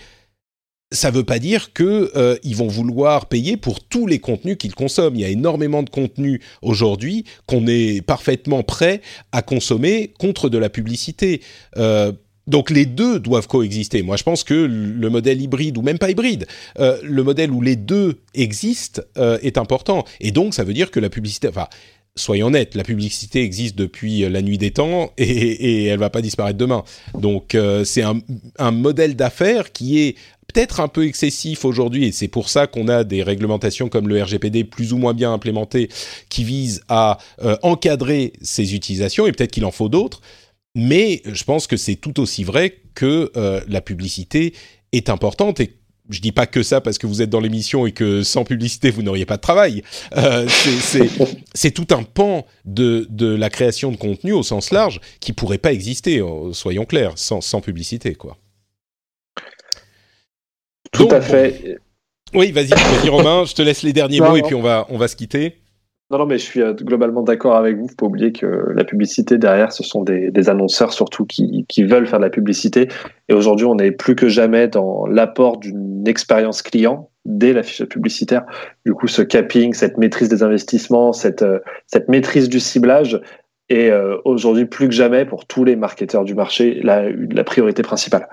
ça ne veut pas dire que euh, ils vont vouloir payer pour tous les contenus qu'ils consomment. Il y a énormément de contenus aujourd'hui qu'on est parfaitement prêt à consommer contre de la publicité. Euh, donc les deux doivent coexister. Moi, je pense que le modèle hybride ou même pas hybride, euh, le modèle où les deux existent est important. Et donc, ça veut dire que la publicité, enfin, soyons honnêtes, la publicité existe depuis la nuit des temps et, et elle va pas disparaître demain. Donc c'est un, modèle d'affaires qui est peut-être un peu excessif aujourd'hui, et c'est pour ça qu'on a des réglementations comme le RGPD plus ou moins bien implémentées qui visent à euh, encadrer ces utilisations, et peut-être qu'il en faut d'autres, mais je pense que c'est tout aussi vrai que euh, la publicité est importante et je dis pas que ça parce que vous êtes dans l'émission et que sans publicité vous n'auriez pas de travail. Euh, c'est tout un pan de, de la création de contenu au sens large qui pourrait pas exister, soyons clairs, sans, sans publicité quoi. Tout à fait. Oui, vas-y, vas-y Romain, je te laisse les derniers mots et puis on va, on va se quitter. Non, non, mais je suis euh, globalement d'accord avec vous. Faut pas oublier que la publicité derrière, ce sont des, des annonceurs surtout qui, qui, veulent faire de la publicité. Et aujourd'hui, on est plus que jamais dans l'apport d'une expérience client dès la fiche publicitaire. Du coup, ce capping, cette maîtrise des investissements, cette, euh, cette maîtrise du ciblage est euh, aujourd'hui plus que jamais pour tous les marketeurs du marché la, la priorité principale.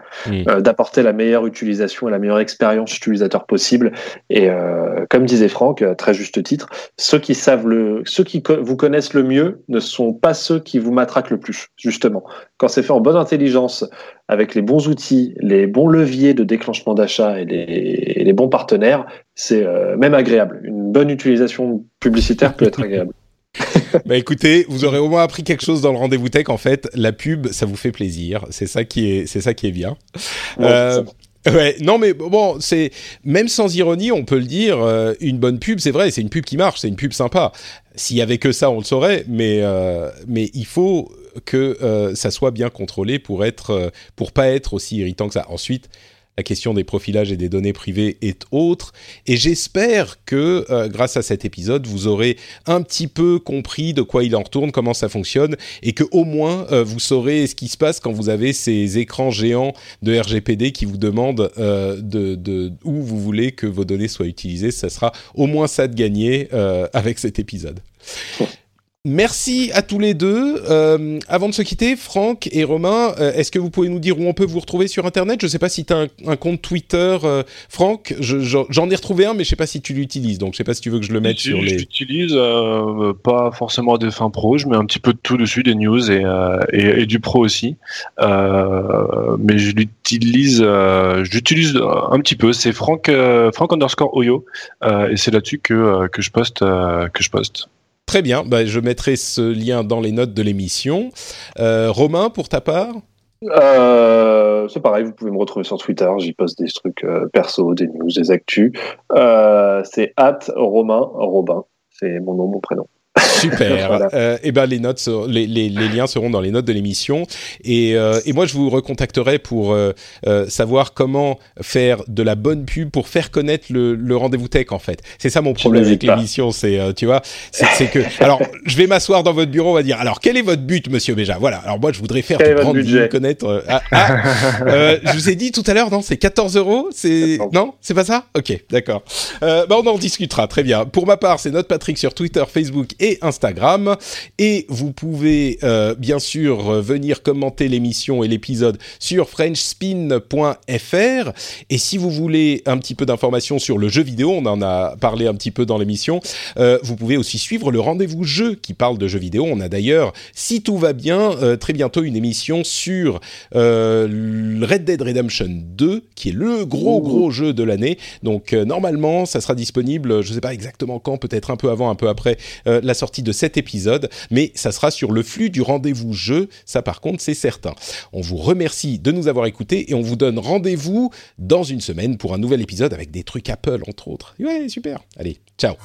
Euh, d'apporter la meilleure utilisation et la meilleure expérience utilisateur possible. Et euh, comme disait Franck, à très juste titre, ceux qui savent le, ceux qui co- vous connaissent le mieux ne sont pas ceux qui vous matraquent le plus, justement. Quand c'est fait en bonne intelligence, avec les bons outils, les bons leviers de déclenchement d'achat et les, et les bons partenaires, c'est euh, même agréable. Une bonne utilisation publicitaire peut être agréable. Bah écoutez, vous aurez au moins appris quelque chose dans le rendez-vous tech. En fait, la pub, ça vous fait plaisir. C'est ça qui est, c'est ça qui est bien. Euh, Ouais, non mais bon, c'est même sans ironie, on peut le dire, euh, une bonne pub, c'est vrai, c'est une pub qui marche, c'est une pub sympa. S'il y avait que ça, on le saurait, mais euh, mais il faut que euh, ça soit bien contrôlé pour être pour pas être aussi irritant que ça. Ensuite, la question des profilages et des données privées est autre, et j'espère que euh, grâce à cet épisode, vous aurez un petit peu compris de quoi il en retourne, comment ça fonctionne, et que au moins euh, vous saurez ce qui se passe quand vous avez ces écrans géants de RGPD qui vous demandent euh, de, de où vous voulez que vos données soient utilisées. Ça sera au moins ça de gagner avec cet épisode. Merci à tous les deux. Euh, avant de se quitter, Franck et Romain, euh, est-ce que vous pouvez nous dire où on peut vous retrouver sur Internet? Je ne sais pas si tu as un, un compte Twitter, euh, Franck. je- je- J'en ai retrouvé un, mais je ne sais pas si tu l'utilises. Donc, je ne sais pas si tu veux que je le mette Si, sur Je les... l'utilise euh, pas forcément à des fins pro, je mets un petit peu de tout dessus, des news et, et, et du pro aussi. Mais je l'utilise, je l'utilise un petit peu. C'est Franck, Franck underscore Oyo et c'est là-dessus que que je poste que je poste. Très bien, bah, je mettrai ce lien dans les notes de l'émission. Euh, Romain, pour ta part? Euh, c'est pareil, vous pouvez me retrouver sur Twitter, j'y poste des trucs euh, perso, des news, des actus. Euh, c'est at Romain Robin, c'est mon nom, mon prénom. Super. Voilà. Euh, et ben les notes, les, les, les liens seront dans les notes de l'émission. Et, euh, et moi, je vous recontacterai pour euh, euh, savoir comment faire de la bonne pub pour faire connaître le, le rendez-vous tech. En fait, c'est ça mon problème avec l'émission. C'est, euh, tu vois, c'est que. Alors, je vais m'asseoir dans votre bureau. On va dire. Alors, quel est votre but, Monsieur Béja? Voilà. Alors moi, je voudrais faire Quel du connaître. euh, ah, ah, euh, je vous ai dit tout à l'heure, non C'est 14 euros. C'est 14. non C'est pas ça? Ok, d'accord. Euh, bah, on en discutera, très bien. Pour ma part, c'est Note Patrick sur Twitter, Facebook et Instagram. Et vous pouvez euh, bien sûr venir commenter l'émission et l'épisode sur frenchspin.fr. Et si vous voulez un petit peu d'informations sur le jeu vidéo, on en a parlé un petit peu dans l'émission, euh, vous pouvez aussi suivre le rendez-vous jeu qui parle de jeux vidéo. On a d'ailleurs, si tout va bien, euh, très bientôt une émission sur Red Dead Redemption 2, qui est le gros gros jeu de l'année. Donc normalement, ça sera disponible, je ne sais pas exactement quand, peut-être un peu avant, un peu après la sortie de cet épisode, mais ça sera sur le flux du rendez-vous jeu. Ça, par contre, c'est certain. On vous remercie de nous avoir écoutés et on vous donne rendez-vous dans une semaine pour un nouvel épisode avec des trucs Apple, entre autres. Ouais, super. Allez, ciao.